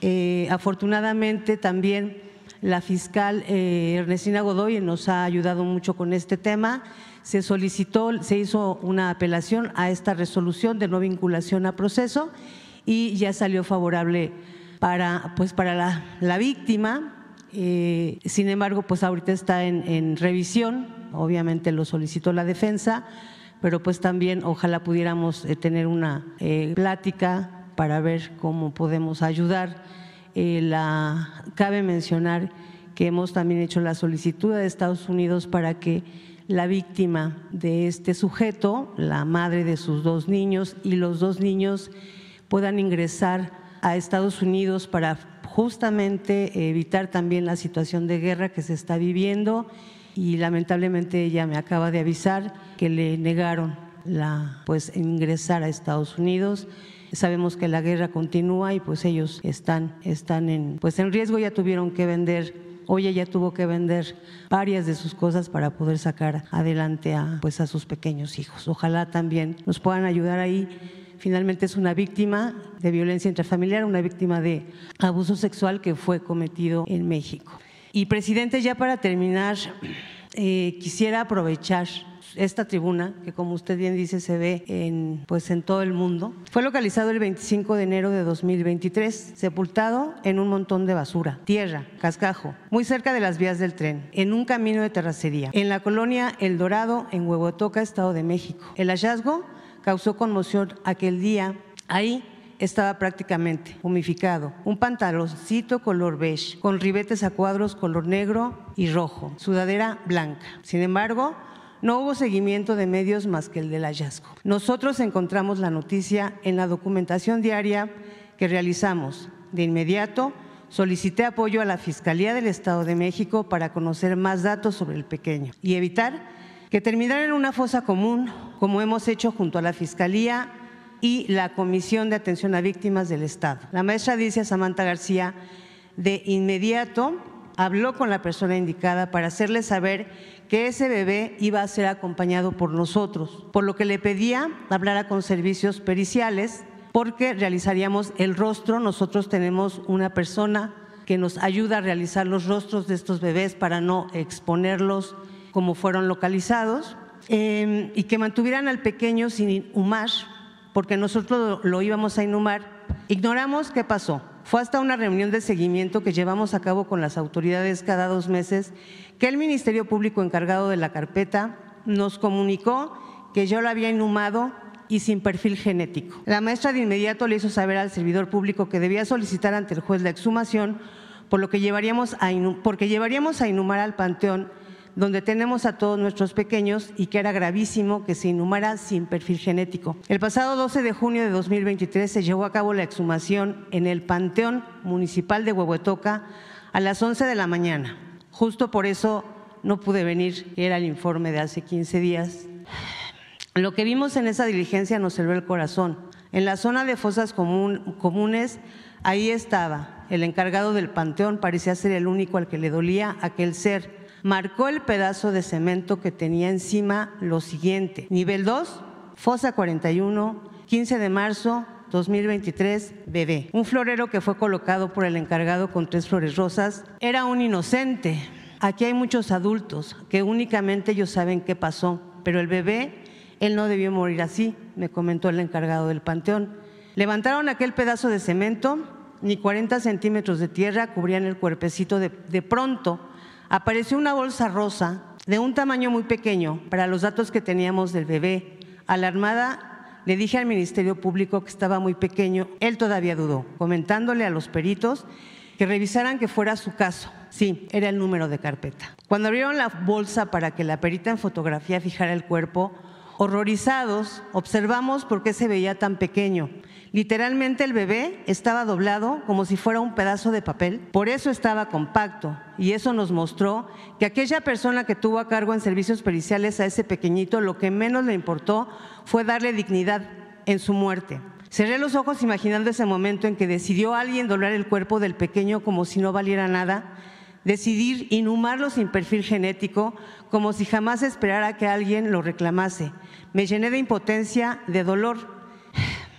Eh, afortunadamente también la fiscal eh, Ernestina Godoy nos ha ayudado mucho con este tema. Se solicitó, se hizo una apelación a esta resolución de no vinculación a proceso y ya salió favorable para, pues para la, víctima, eh, sin embargo, pues ahorita está en, revisión, obviamente lo solicitó la defensa, pero pues también ojalá pudiéramos eh, tener una eh, plática para ver cómo podemos ayudar eh, la, cabe mencionar que hemos también hecho la solicitud de Estados Unidos para que la víctima de este sujeto, la madre de sus dos niños y los dos niños puedan ingresar a Estados Unidos para justamente evitar también la situación de guerra que se está viviendo y lamentablemente ella me acaba de avisar que le negaron la pues ingresar a Estados Unidos. Sabemos que la guerra continúa y pues ellos están, están en, pues en riesgo, ya tuvieron que vender Hoy ella tuvo que vender varias de sus cosas para poder sacar adelante a, pues a sus pequeños hijos. Ojalá también nos puedan ayudar ahí. Finalmente es una víctima de violencia intrafamiliar, una víctima de abuso sexual que fue cometido en México. Y presidente, ya para terminar, eh, quisiera aprovechar esta tribuna, que como usted bien dice se ve en, pues en todo el mundo, fue localizado el 25 de enero de 2023, sepultado en un montón de basura, tierra, cascajo, muy cerca de las vías del tren, en un camino de terracería, en la colonia El Dorado, en Huehuetoca, Estado de México. El hallazgo causó conmoción aquel día. Ahí estaba prácticamente humificado. Un pantaloncito color beige, con ribetes a cuadros color negro y rojo, sudadera blanca. Sin embargo, no hubo seguimiento de medios más que el del hallazgo. Nosotros encontramos la noticia en la documentación diaria que realizamos. De inmediato, solicité apoyo a la Fiscalía del Estado de México para conocer más datos sobre el pequeño y evitar que terminara en una fosa común, como hemos hecho junto a la Fiscalía y la Comisión de Atención a Víctimas del Estado. La maestra dice Samantha García de inmediato habló con la persona indicada para hacerle saber que ese bebé iba a ser acompañado por nosotros, por lo que le pedía hablar con servicios periciales porque realizaríamos el rostro. Nosotros tenemos una persona que nos ayuda a realizar los rostros de estos bebés para no exponerlos como fueron localizados em, y que mantuvieran al pequeño sin inhumar, porque nosotros lo íbamos a inhumar. Ignoramos qué pasó. Fue hasta una reunión de seguimiento que llevamos a cabo con las autoridades cada dos meses que el Ministerio Público encargado de la carpeta nos comunicó que yo lo había inhumado y sin perfil genético. La maestra de inmediato le hizo saber al servidor público que debía solicitar ante el juez la exhumación, por lo que llevaríamos a porque llevaríamos a inhumar al panteón donde tenemos a todos nuestros pequeños y que era gravísimo que se inhumara sin perfil genético. El pasado 12 de junio de 2023 se llevó a cabo la exhumación en el Panteón Municipal de Huehuetoca a las 11 de la mañana. Justo por eso no pude venir, era el informe de hace 15 días. Lo que vimos en esa diligencia nos cerró el corazón. En la zona de fosas comunes, ahí estaba. El encargado del panteón parecía ser el único al que le dolía aquel ser marcó el pedazo de cemento que tenía encima lo siguiente. Nivel 2, fosa 41, 15 de marzo 2023, bebé. Un florero que fue colocado por el encargado con tres flores rosas era un inocente. Aquí hay muchos adultos que únicamente ellos saben qué pasó, pero el bebé, él no debió morir así, me comentó el encargado del panteón. Levantaron aquel pedazo de cemento, ni 40 centímetros de tierra cubrían el cuerpecito de, de pronto apareció una bolsa rosa de un tamaño muy pequeño para los datos que teníamos del bebé. Alarmada, le dije al Ministerio Público que estaba muy pequeño. Él todavía dudó, comentándole a los peritos que revisaran que fuera su caso. Sí, era el número de carpeta. Cuando abrieron la bolsa para que la perita en fotografía fijara el cuerpo, horrorizados, observamos por qué se veía tan pequeño. Literalmente el bebé estaba doblado como si fuera un pedazo de papel, por eso estaba compacto y eso nos mostró que aquella persona que tuvo a cargo en servicios periciales a ese pequeñito lo que menos le importó fue darle dignidad en su muerte. Cerré los ojos imaginando ese momento en que decidió alguien doblar el cuerpo del pequeño como si no valiera nada, decidir inhumarlo sin perfil genético como si jamás esperara que alguien lo reclamase. Me llené de impotencia, de dolor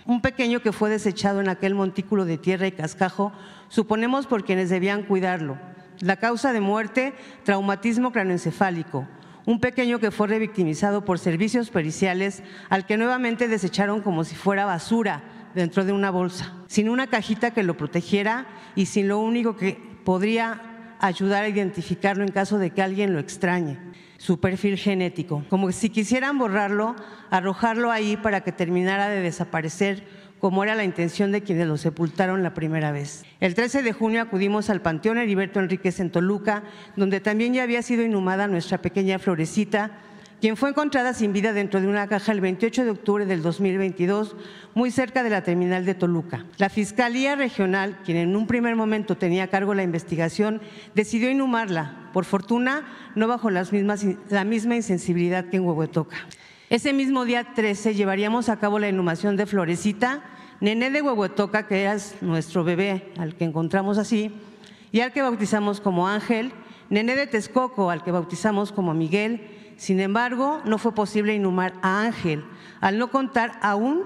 un pequeño que fue desechado en aquel montículo de tierra y cascajo, suponemos por quienes debían cuidarlo. La causa de muerte, traumatismo craneoencefálico. Un pequeño que fue revictimizado por servicios periciales, al que nuevamente desecharon como si fuera basura dentro de una bolsa, sin una cajita que lo protegiera y sin lo único que podría ayudar a identificarlo en caso de que alguien lo extrañe su perfil genético, como si quisieran borrarlo, arrojarlo ahí para que terminara de desaparecer como era la intención de quienes lo sepultaron la primera vez. El 13 de junio acudimos al Panteón Heriberto Enríquez en Toluca, donde también ya había sido inhumada nuestra pequeña Florecita, quien fue encontrada sin vida dentro de una caja el 28 de octubre del 2022, muy cerca de la terminal de Toluca. La Fiscalía Regional, quien en un primer momento tenía a cargo la investigación, decidió inhumarla. Por fortuna, no bajo las mismas, la misma insensibilidad que en Huehuetoca. Ese mismo día 13 llevaríamos a cabo la inhumación de Florecita, nené de Huehuetoca, que era nuestro bebé, al que encontramos así, y al que bautizamos como Ángel, nené de Texcoco, al que bautizamos como Miguel, sin embargo, no fue posible inhumar a Ángel, al no contar aún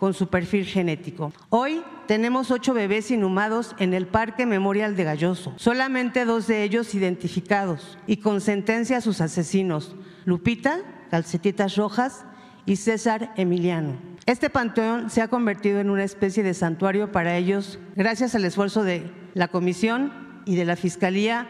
con su perfil genético. Hoy tenemos ocho bebés inhumados en el Parque Memorial de Galloso, solamente dos de ellos identificados y con sentencia a sus asesinos, Lupita, Calcetitas Rojas y César Emiliano. Este panteón se ha convertido en una especie de santuario para ellos gracias al esfuerzo de la Comisión y de la Fiscalía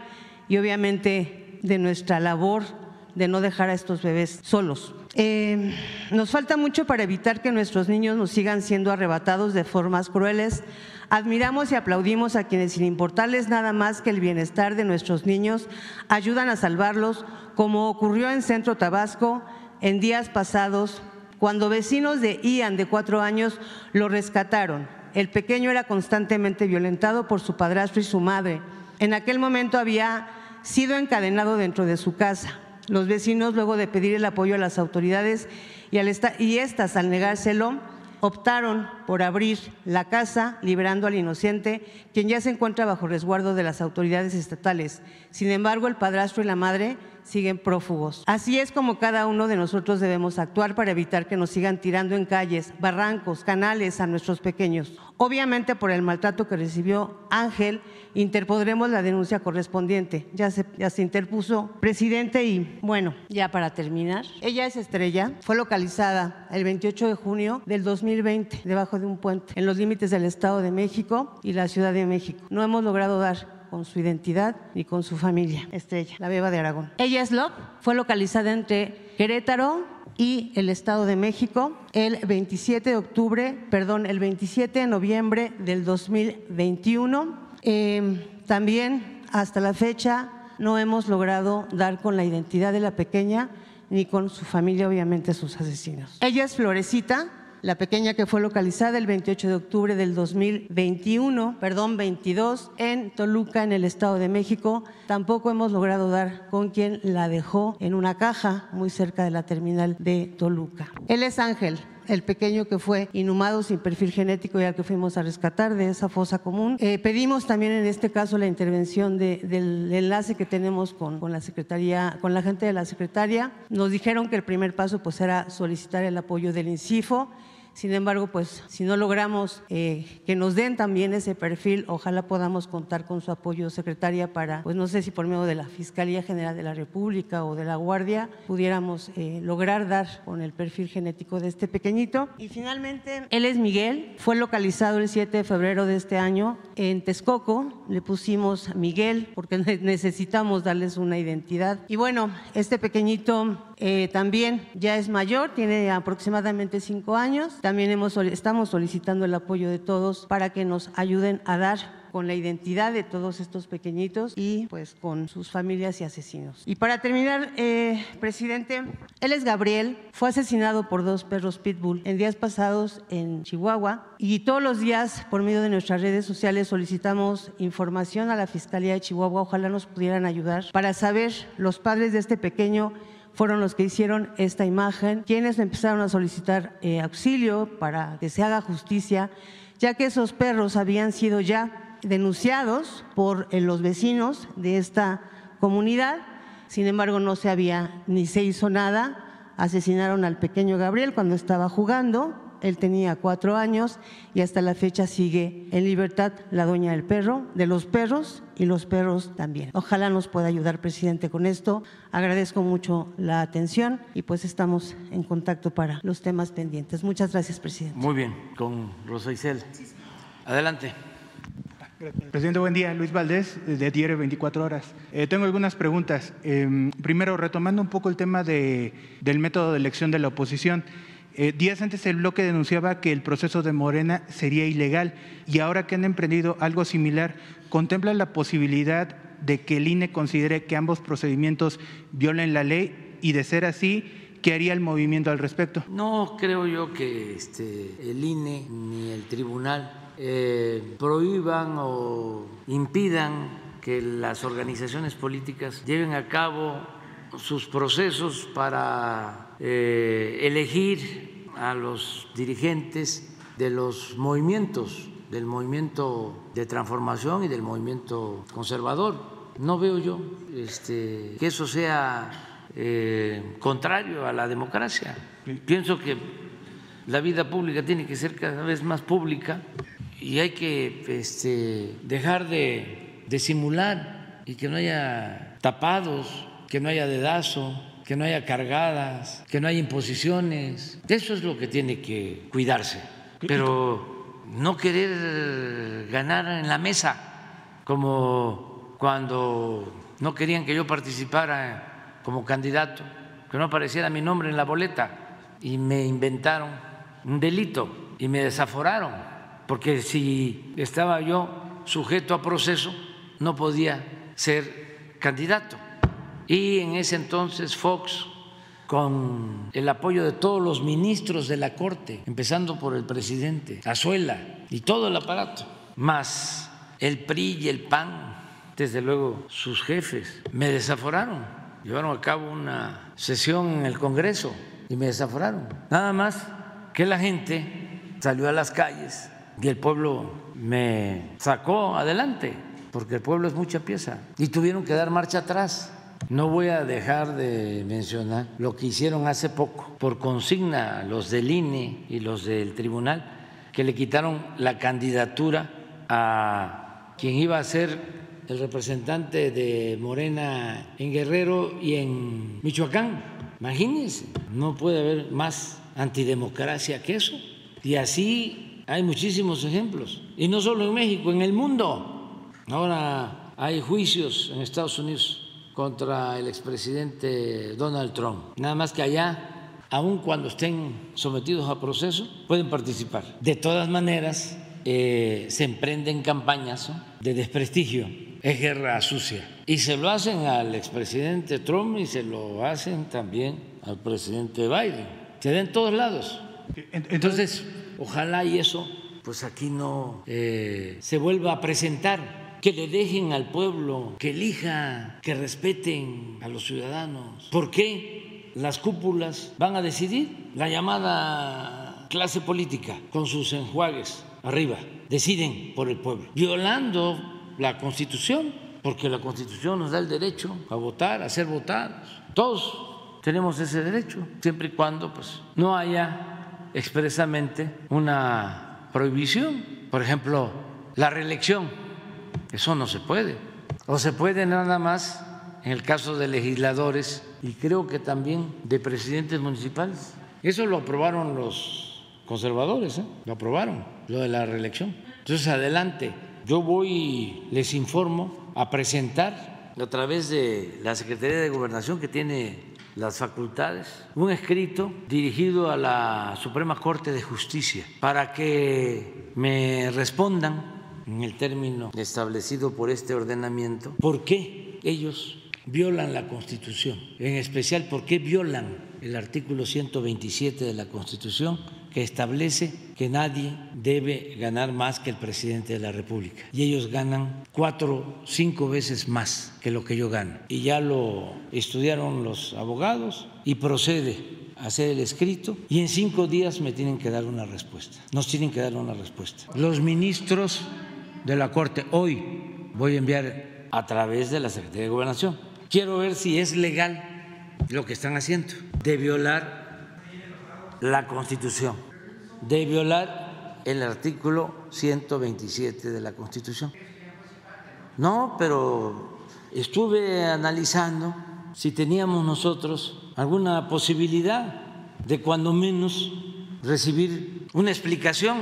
y obviamente de nuestra labor de no dejar a estos bebés solos. Eh, nos falta mucho para evitar que nuestros niños nos sigan siendo arrebatados de formas crueles. Admiramos y aplaudimos a quienes, sin importarles nada más que el bienestar de nuestros niños, ayudan a salvarlos, como ocurrió en Centro Tabasco en días pasados, cuando vecinos de Ian, de cuatro años, lo rescataron. El pequeño era constantemente violentado por su padrastro y su madre. En aquel momento había sido encadenado dentro de su casa. Los vecinos, luego de pedir el apoyo a las autoridades y, al y estas, al negárselo, optaron por abrir la casa, liberando al inocente, quien ya se encuentra bajo resguardo de las autoridades estatales. Sin embargo, el padrastro y la madre siguen prófugos. Así es como cada uno de nosotros debemos actuar para evitar que nos sigan tirando en calles, barrancos, canales a nuestros pequeños. Obviamente por el maltrato que recibió Ángel, interpondremos la denuncia correspondiente. Ya se, ya se interpuso, presidente, y bueno, ya para terminar, ella es Estrella, fue localizada el 28 de junio del 2020 debajo de un puente en los límites del Estado de México y la Ciudad de México. No hemos logrado dar con su identidad ni con su familia. Estrella, la beba de Aragón. Ella es Love, fue localizada entre Querétaro y el Estado de México el 27 de octubre, perdón, el 27 de noviembre del 2021. Em, también hasta la fecha no hemos logrado dar con la identidad de la pequeña ni con su familia, obviamente sus asesinos. Ella es Florecita, la pequeña que fue localizada el 28 de octubre del 2021, perdón, 22, en Toluca, en el Estado de México. Tampoco hemos logrado dar con quien la dejó en una caja muy cerca de la terminal de Toluca. Él es Ángel, el pequeño que fue inhumado sin perfil genético y al que fuimos a rescatar de esa fosa común. Eh, pedimos también en este caso la intervención del enlace que tenemos con, con, la Secretaría, con la gente de la Secretaría. Nos dijeron que el primer paso pues era solicitar el apoyo del INCIFO sin embargo, pues si no logramos eh, que nos den también ese perfil, ojalá podamos contar con su apoyo, secretaria, para, pues no sé si por medio de la Fiscalía General de la República o de la Guardia, pudiéramos eh, lograr dar con el perfil genético de este pequeñito. Y finalmente, él es Miguel, fue localizado el 7 de febrero de este año en Texcoco, le pusimos Miguel porque necesitamos darles una identidad. Y bueno, este pequeñito eh, también ya es mayor, tiene aproximadamente cinco años. También hemos, estamos solicitando el apoyo de todos para que nos ayuden a dar con la identidad de todos estos pequeñitos y pues con sus familias y asesinos. Y para terminar, eh, presidente, él es Gabriel, fue asesinado por dos perros pitbull en días pasados en Chihuahua y todos los días por medio de nuestras redes sociales solicitamos información a la Fiscalía de Chihuahua, ojalá nos pudieran ayudar para saber los padres de este pequeño fueron los que hicieron esta imagen, quienes empezaron a solicitar eh, auxilio para que se haga justicia, ya que esos perros habían sido ya denunciados por eh, los vecinos de esta comunidad, sin embargo no se había ni se hizo nada, asesinaron al pequeño Gabriel cuando estaba jugando, él tenía cuatro años y hasta la fecha sigue en libertad la dueña del perro, de los perros y los perros también. Ojalá nos pueda ayudar, presidente, con esto. Agradezco mucho la atención y pues estamos en contacto para los temas pendientes. Muchas gracias, presidente. Muy bien, con Rosa Isel. Adelante. Presidente, buen día. Luis Valdés, de Diario 24 Horas. Eh, tengo algunas preguntas. Eh, primero, retomando un poco el tema de, del método de elección de la oposición. Eh, días antes el bloque denunciaba que el proceso de Morena sería ilegal y ahora que han emprendido algo similar, ¿contempla la posibilidad de que el INE considere que ambos procedimientos violen la ley y de ser así, ¿qué haría el movimiento al respecto? No creo yo que este, el INE ni el tribunal eh, prohíban o impidan que las organizaciones políticas lleven a cabo sus procesos para eh, elegir a los dirigentes de los movimientos, del movimiento de transformación y del movimiento conservador. No veo yo este, que eso sea eh, contrario a la democracia. Pienso que la vida pública tiene que ser cada vez más pública y hay que este, dejar de, de simular y que no haya tapados que no haya dedazo, que no haya cargadas, que no haya imposiciones. Eso es lo que tiene que cuidarse. Pero no querer ganar en la mesa, como cuando no querían que yo participara como candidato, que no apareciera mi nombre en la boleta y me inventaron un delito y me desaforaron, porque si estaba yo sujeto a proceso no podía ser candidato. Y en ese entonces Fox, con el apoyo de todos los ministros de la Corte, empezando por el presidente, Azuela y todo el aparato, más el PRI y el PAN, desde luego sus jefes, me desaforaron. Llevaron a cabo una sesión en el Congreso y me desaforaron. Nada más que la gente salió a las calles y el pueblo me sacó adelante, porque el pueblo es mucha pieza, y tuvieron que dar marcha atrás no voy a dejar de mencionar lo que hicieron hace poco por consigna los del INE y los del tribunal, que le quitaron la candidatura a quien iba a ser el representante de Morena en Guerrero y en Michoacán. Imagínense, no puede haber más antidemocracia que eso. Y así hay muchísimos ejemplos. Y no solo en México, en el mundo. Ahora hay juicios en Estados Unidos contra el expresidente Donald Trump. Nada más que allá, aun cuando estén sometidos a proceso, pueden participar. De todas maneras, eh, se emprenden campañas de desprestigio. Es guerra sucia. Y se lo hacen al expresidente Trump y se lo hacen también al presidente Biden. Se da en todos lados. Entonces, ojalá y eso, pues aquí no eh, se vuelva a presentar que le dejen al pueblo, que elija, que respeten a los ciudadanos. ¿Por qué las cúpulas van a decidir? La llamada clase política, con sus enjuagues arriba, deciden por el pueblo, violando la Constitución, porque la Constitución nos da el derecho a votar, a ser votados. Todos tenemos ese derecho, siempre y cuando pues, no haya expresamente una prohibición. Por ejemplo, la reelección eso no se puede. O se puede nada más en el caso de legisladores y creo que también de presidentes municipales. Eso lo aprobaron los conservadores, ¿eh? lo aprobaron, lo de la reelección. Entonces, adelante, yo voy, les informo, a presentar a través de la Secretaría de Gobernación que tiene las facultades, un escrito dirigido a la Suprema Corte de Justicia para que me respondan en el término establecido por este ordenamiento, ¿por qué ellos violan la Constitución? En especial, ¿por qué violan el artículo 127 de la Constitución que establece que nadie debe ganar más que el presidente de la República. Y ellos ganan cuatro, cinco veces más que lo que yo gano. Y ya lo estudiaron los abogados y procede hacer el escrito y en cinco días me tienen que dar una respuesta. Nos tienen que dar una respuesta. Los ministros de la Corte. Hoy voy a enviar a través de la Secretaría de Gobernación. Quiero ver si es legal lo que están haciendo, de violar la Constitución, de violar el artículo 127 de la Constitución. No, pero estuve analizando si teníamos nosotros alguna posibilidad de cuando menos recibir una explicación,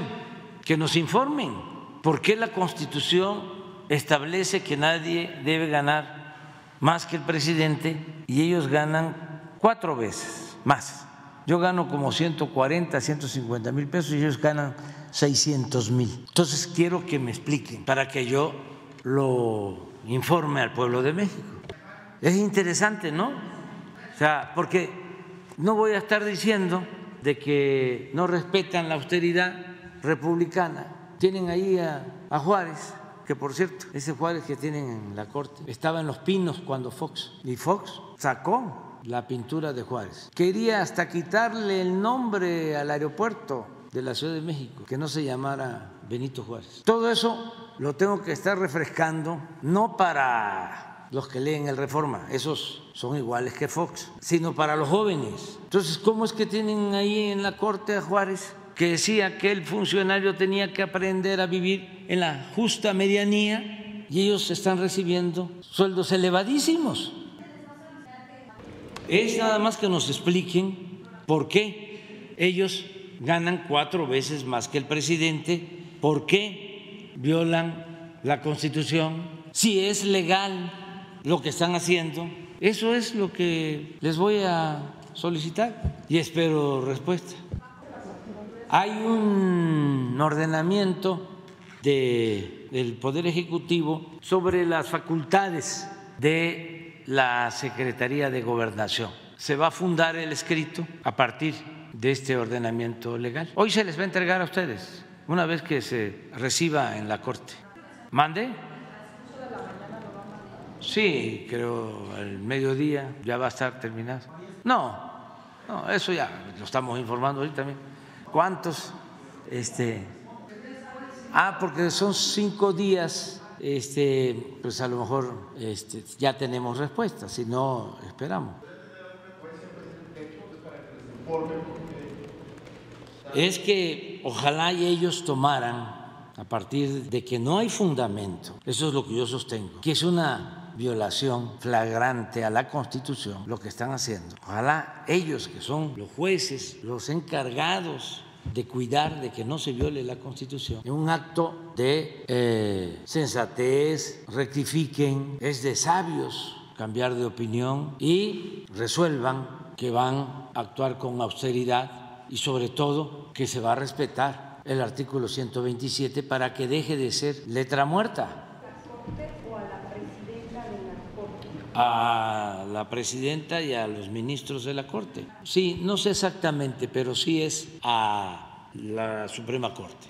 que nos informen ¿Por qué la Constitución establece que nadie debe ganar más que el presidente y ellos ganan cuatro veces más yo gano como 140, 150 mil pesos y ellos ganan 600 mil. Entonces quiero que me expliquen para que yo lo informe al pueblo de México. Es interesante, ¿no? O sea, porque no voy a estar diciendo de que no respetan la austeridad republicana. Tienen ahí a, a Juárez, que por cierto, ese Juárez que tienen en la corte, estaba en Los Pinos cuando Fox, y Fox sacó la pintura de Juárez. Quería hasta quitarle el nombre al aeropuerto de la Ciudad de México, que no se llamara Benito Juárez. Todo eso lo tengo que estar refrescando, no para los que leen el Reforma, esos son iguales que Fox, sino para los jóvenes. Entonces, ¿cómo es que tienen ahí en la corte a Juárez que decía que el funcionario tenía que aprender a vivir en la justa medianía y ellos están recibiendo sueldos elevadísimos? Es nada más que nos expliquen por qué ellos ganan cuatro veces más que el presidente, por qué violan la Constitución, si es legal lo que están haciendo. Eso es lo que les voy a solicitar y espero respuesta. Hay un ordenamiento del Poder Ejecutivo sobre las facultades de la Secretaría de Gobernación. Se va a fundar el escrito a partir de este ordenamiento legal. Hoy se les va a entregar a ustedes, una vez que se reciba en la Corte. ¿Mande? Sí, creo al mediodía ya va a estar terminado. No, no, eso ya lo estamos informando ahorita también. ¿Cuántos? Este, ah, porque son cinco días este, pues a lo mejor este, ya tenemos respuesta, si no, esperamos. Es que ojalá y ellos tomaran, a partir de que no hay fundamento, eso es lo que yo sostengo, que es una violación flagrante a la Constitución lo que están haciendo. Ojalá ellos, que son los jueces, los encargados de cuidar de que no se viole la Constitución, en un acto de eh, sensatez, rectifiquen, es de sabios cambiar de opinión y resuelvan que van a actuar con austeridad y sobre todo que se va a respetar el artículo 127 para que deje de ser letra muerta. A la presidenta y a los ministros de la Corte. Sí, no sé exactamente, pero sí es a la Suprema Corte.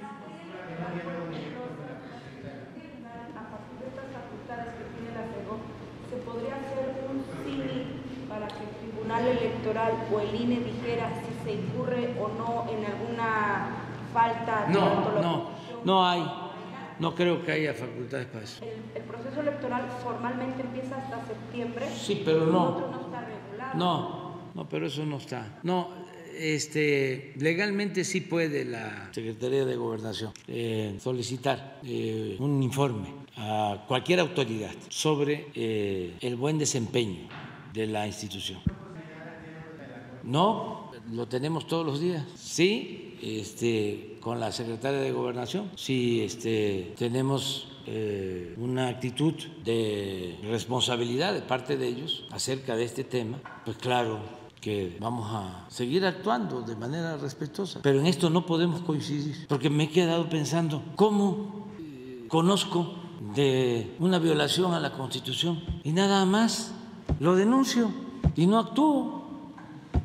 ¿Se podría hacer un para que el Tribunal Electoral o el INE dijera si se incurre o no en alguna falta? No, no, no hay no creo que haya facultades para eso. El, proceso electoral formalmente empieza hasta septiembre. Sí, pero no. no está regulado. No, no, pero eso no está. No, este, legalmente sí puede la Secretaría de Gobernación eh, solicitar eh, un informe a cualquier autoridad sobre eh, el buen desempeño de la institución. No, lo tenemos todos los días. Sí, este, con la secretaria de Gobernación, si este, tenemos eh, una actitud de responsabilidad de parte de ellos acerca de este tema, pues claro que vamos a seguir actuando de manera respetuosa. Pero en esto no podemos coincidir, porque me he quedado pensando, ¿cómo eh, conozco de una violación a la Constitución y nada más lo denuncio y no actúo?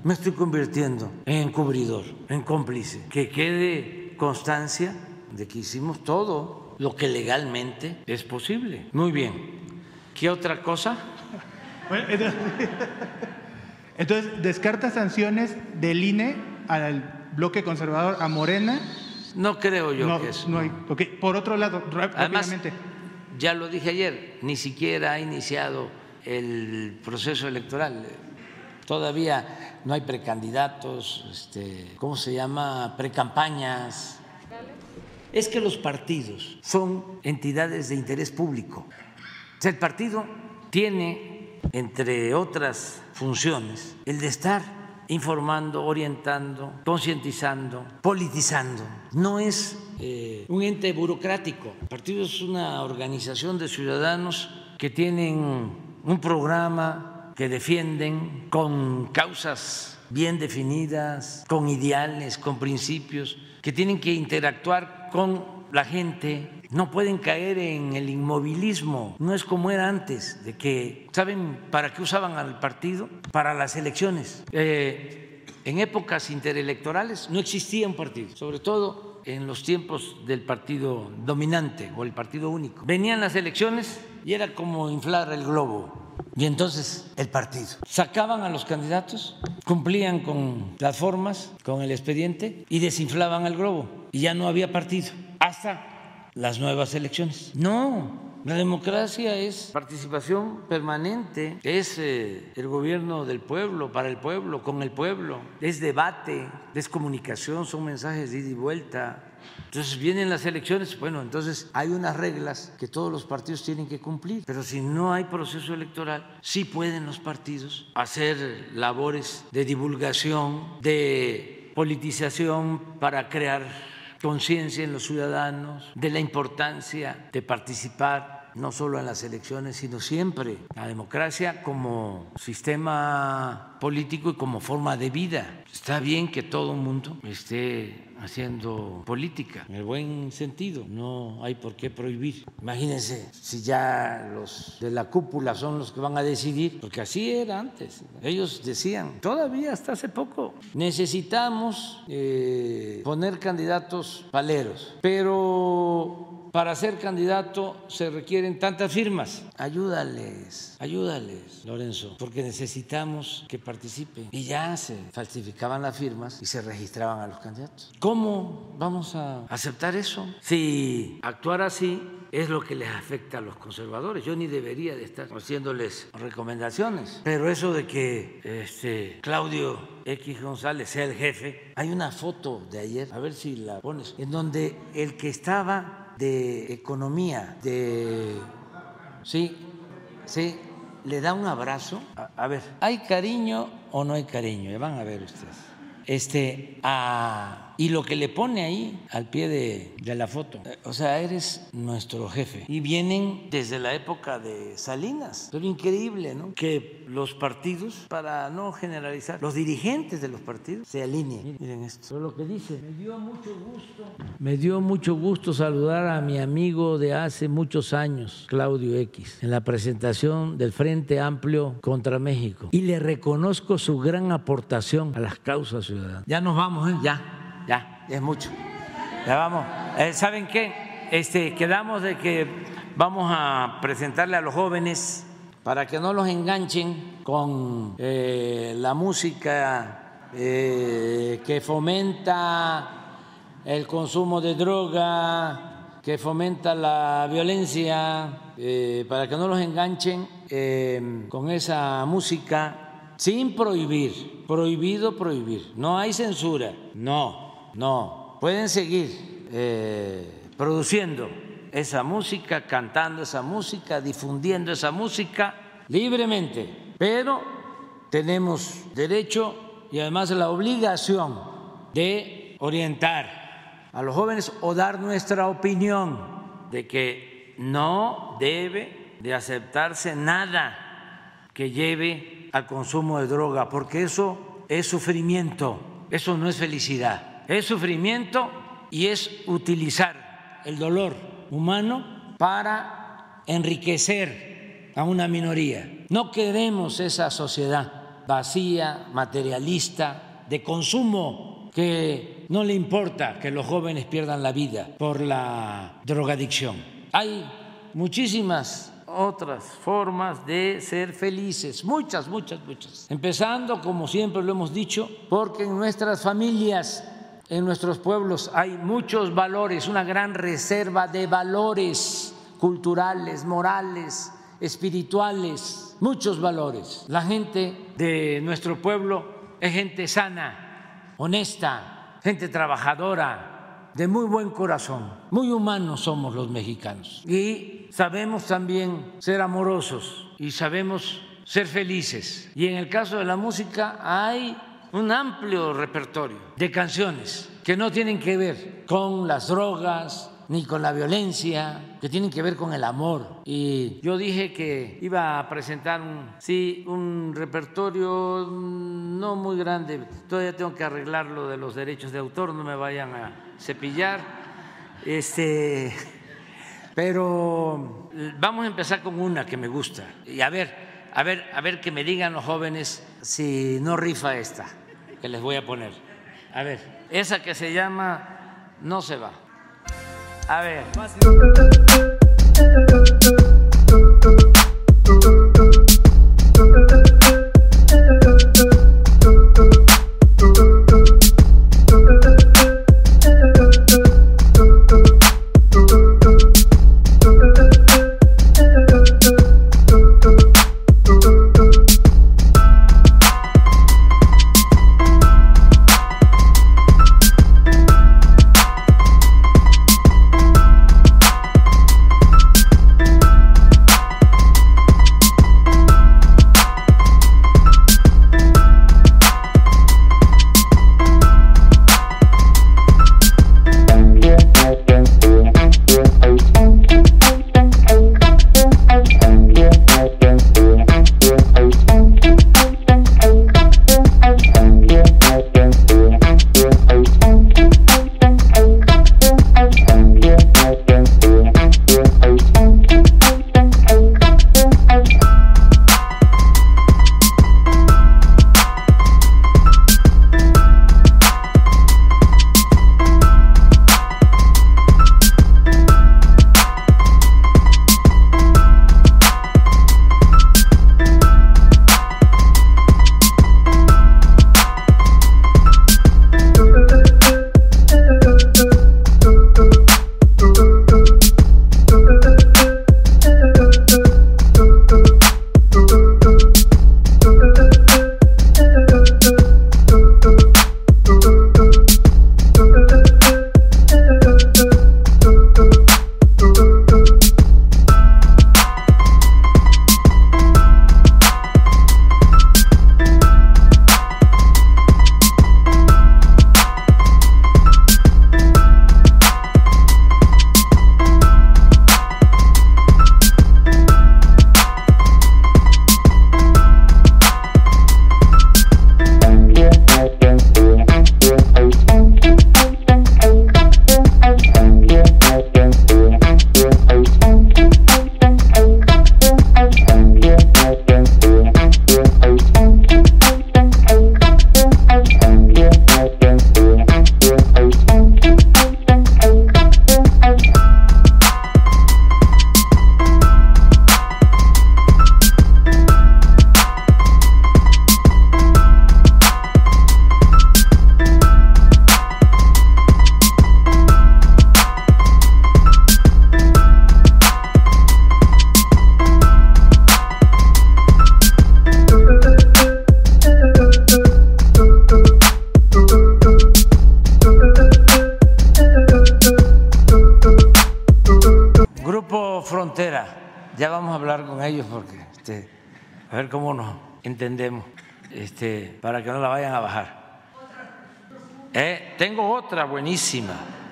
me estoy convirtiendo en encubridor, en cómplice. Que quede constancia de que hicimos todo lo que legalmente es posible. Muy bien. ¿Qué otra cosa? entonces, ¿descarta sanciones del INE al bloque conservador, a Morena? No creo yo que eso. No hay, Por otro lado, rápidamente. ya lo dije ayer, ni siquiera ha iniciado el proceso electoral. Todavía no hay precandidatos, este, ¿cómo se llama? Precampañas. Es que los partidos son entidades de interés público. el partido tiene, entre otras funciones, el de estar informando, orientando, concientizando, politizando. No es eh, un ente burocrático. El partido es una organización de ciudadanos que tienen un programa, que defienden con causas bien definidas, con ideales, con principios, que tienen que interactuar con la gente, no pueden caer en el inmovilismo, no es como era antes, de que, ¿saben para qué usaban al partido? Para las elecciones. Eh, en épocas interelectorales no existía un partido, sobre todo en los tiempos del partido dominante o el partido único. Venían las elecciones y era como inflar el globo. Y entonces el partido. Sacaban a los candidatos, cumplían con las formas, con el expediente y desinflaban el globo. Y ya no había partido hasta las nuevas elecciones. No, la democracia es participación permanente, es eh, el gobierno del pueblo, para el pueblo, con el pueblo, es debate, es comunicación, son mensajes de ida y vuelta, entonces vienen las elecciones, bueno, entonces hay unas reglas que todos los partidos tienen que cumplir, pero si no hay proceso electoral, sí pueden los partidos hacer labores de divulgación, de politización para crear conciencia en los ciudadanos de la importancia de participar no solo en las elecciones, sino siempre la democracia como sistema político y como forma de vida. Está bien que todo el mundo esté haciendo política, en el buen sentido, no hay por qué prohibir. Imagínense si ya los de la cúpula son los que van a decidir, porque así era antes. Ellos decían, todavía hasta hace poco, necesitamos eh, poner candidatos paleros, pero para ser candidato se requieren tantas firmas. Ayúdales, ayúdales, Lorenzo, porque necesitamos que participen. Y ya se falsificaban las firmas y se registraban a los candidatos. ¿Cómo vamos a aceptar eso? Si actuar así es lo que les afecta a los conservadores. Yo ni debería de estar haciéndoles recomendaciones. Pero eso de que este, Claudio X González sea el jefe, hay una foto de ayer, a ver si la pones, en donde el que estaba de economía, de... Sí, sí, le da un abrazo. A, ver, ¿hay cariño o no hay cariño? Van a ver ustedes. Este, a y lo que le pone ahí al pie de, la foto, eh, o sea, eres nuestro jefe. Y vienen desde la época de Salinas. Pero increíble, ¿no? Que los partidos, para no generalizar, los dirigentes de los partidos se alineen. Miren esto. Pero lo que dice, me dio mucho gusto. Me dio mucho gusto saludar a mi amigo de hace muchos años, Claudio X, en la presentación del Frente Amplio contra México. Y le reconozco su gran aportación a las causas ciudadanas. Ya nos vamos, ¿eh? Ya ya, es mucho. Ya vamos. Eh, ¿Saben qué? Este, quedamos de que vamos a presentarle a los jóvenes para que no los enganchen con eh, la música eh, que fomenta el consumo de droga, que fomenta la violencia, para que no los enganchen con esa música sin prohibir, prohibido prohibir, no hay censura, no, no, pueden seguir eh, produciendo esa música, cantando esa música, difundiendo esa música libremente, pero tenemos derecho y además la obligación de orientar a los jóvenes o dar nuestra opinión de que no debe de aceptarse nada que lleve al consumo de droga, porque eso es sufrimiento, eso no es felicidad es sufrimiento y es utilizar el dolor humano para enriquecer a una minoría. No queremos esa sociedad vacía, materialista, de consumo, que no le importa que los jóvenes pierdan la vida por la drogadicción. Hay muchísimas otras formas de ser felices, muchas, muchas, muchas. Empezando, como siempre lo hemos dicho, porque en nuestras familias en nuestros pueblos hay muchos valores, una gran reserva de valores culturales, morales, espirituales, muchos valores. La gente de nuestro pueblo es gente sana, honesta, gente trabajadora, de muy buen corazón. Muy humanos somos los mexicanos. Y sabemos también ser amorosos y sabemos ser felices. Y en el caso de la música hay un amplio repertorio de canciones que no tienen que ver con las drogas, ni con la violencia, que tienen que ver con el amor. Y yo dije que iba a presentar un, sí, un repertorio no muy grande. Todavía tengo que arreglar lo de los derechos de autor, no me vayan a cepillar. Este, pero vamos a empezar con una que me gusta. Y a ver, a ver, a ver que me digan los jóvenes si no rifa esta que les voy a poner. A ver, esa que se llama No se va. A ver.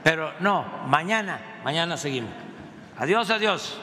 Pero no, mañana, mañana seguimos. Adiós, adiós.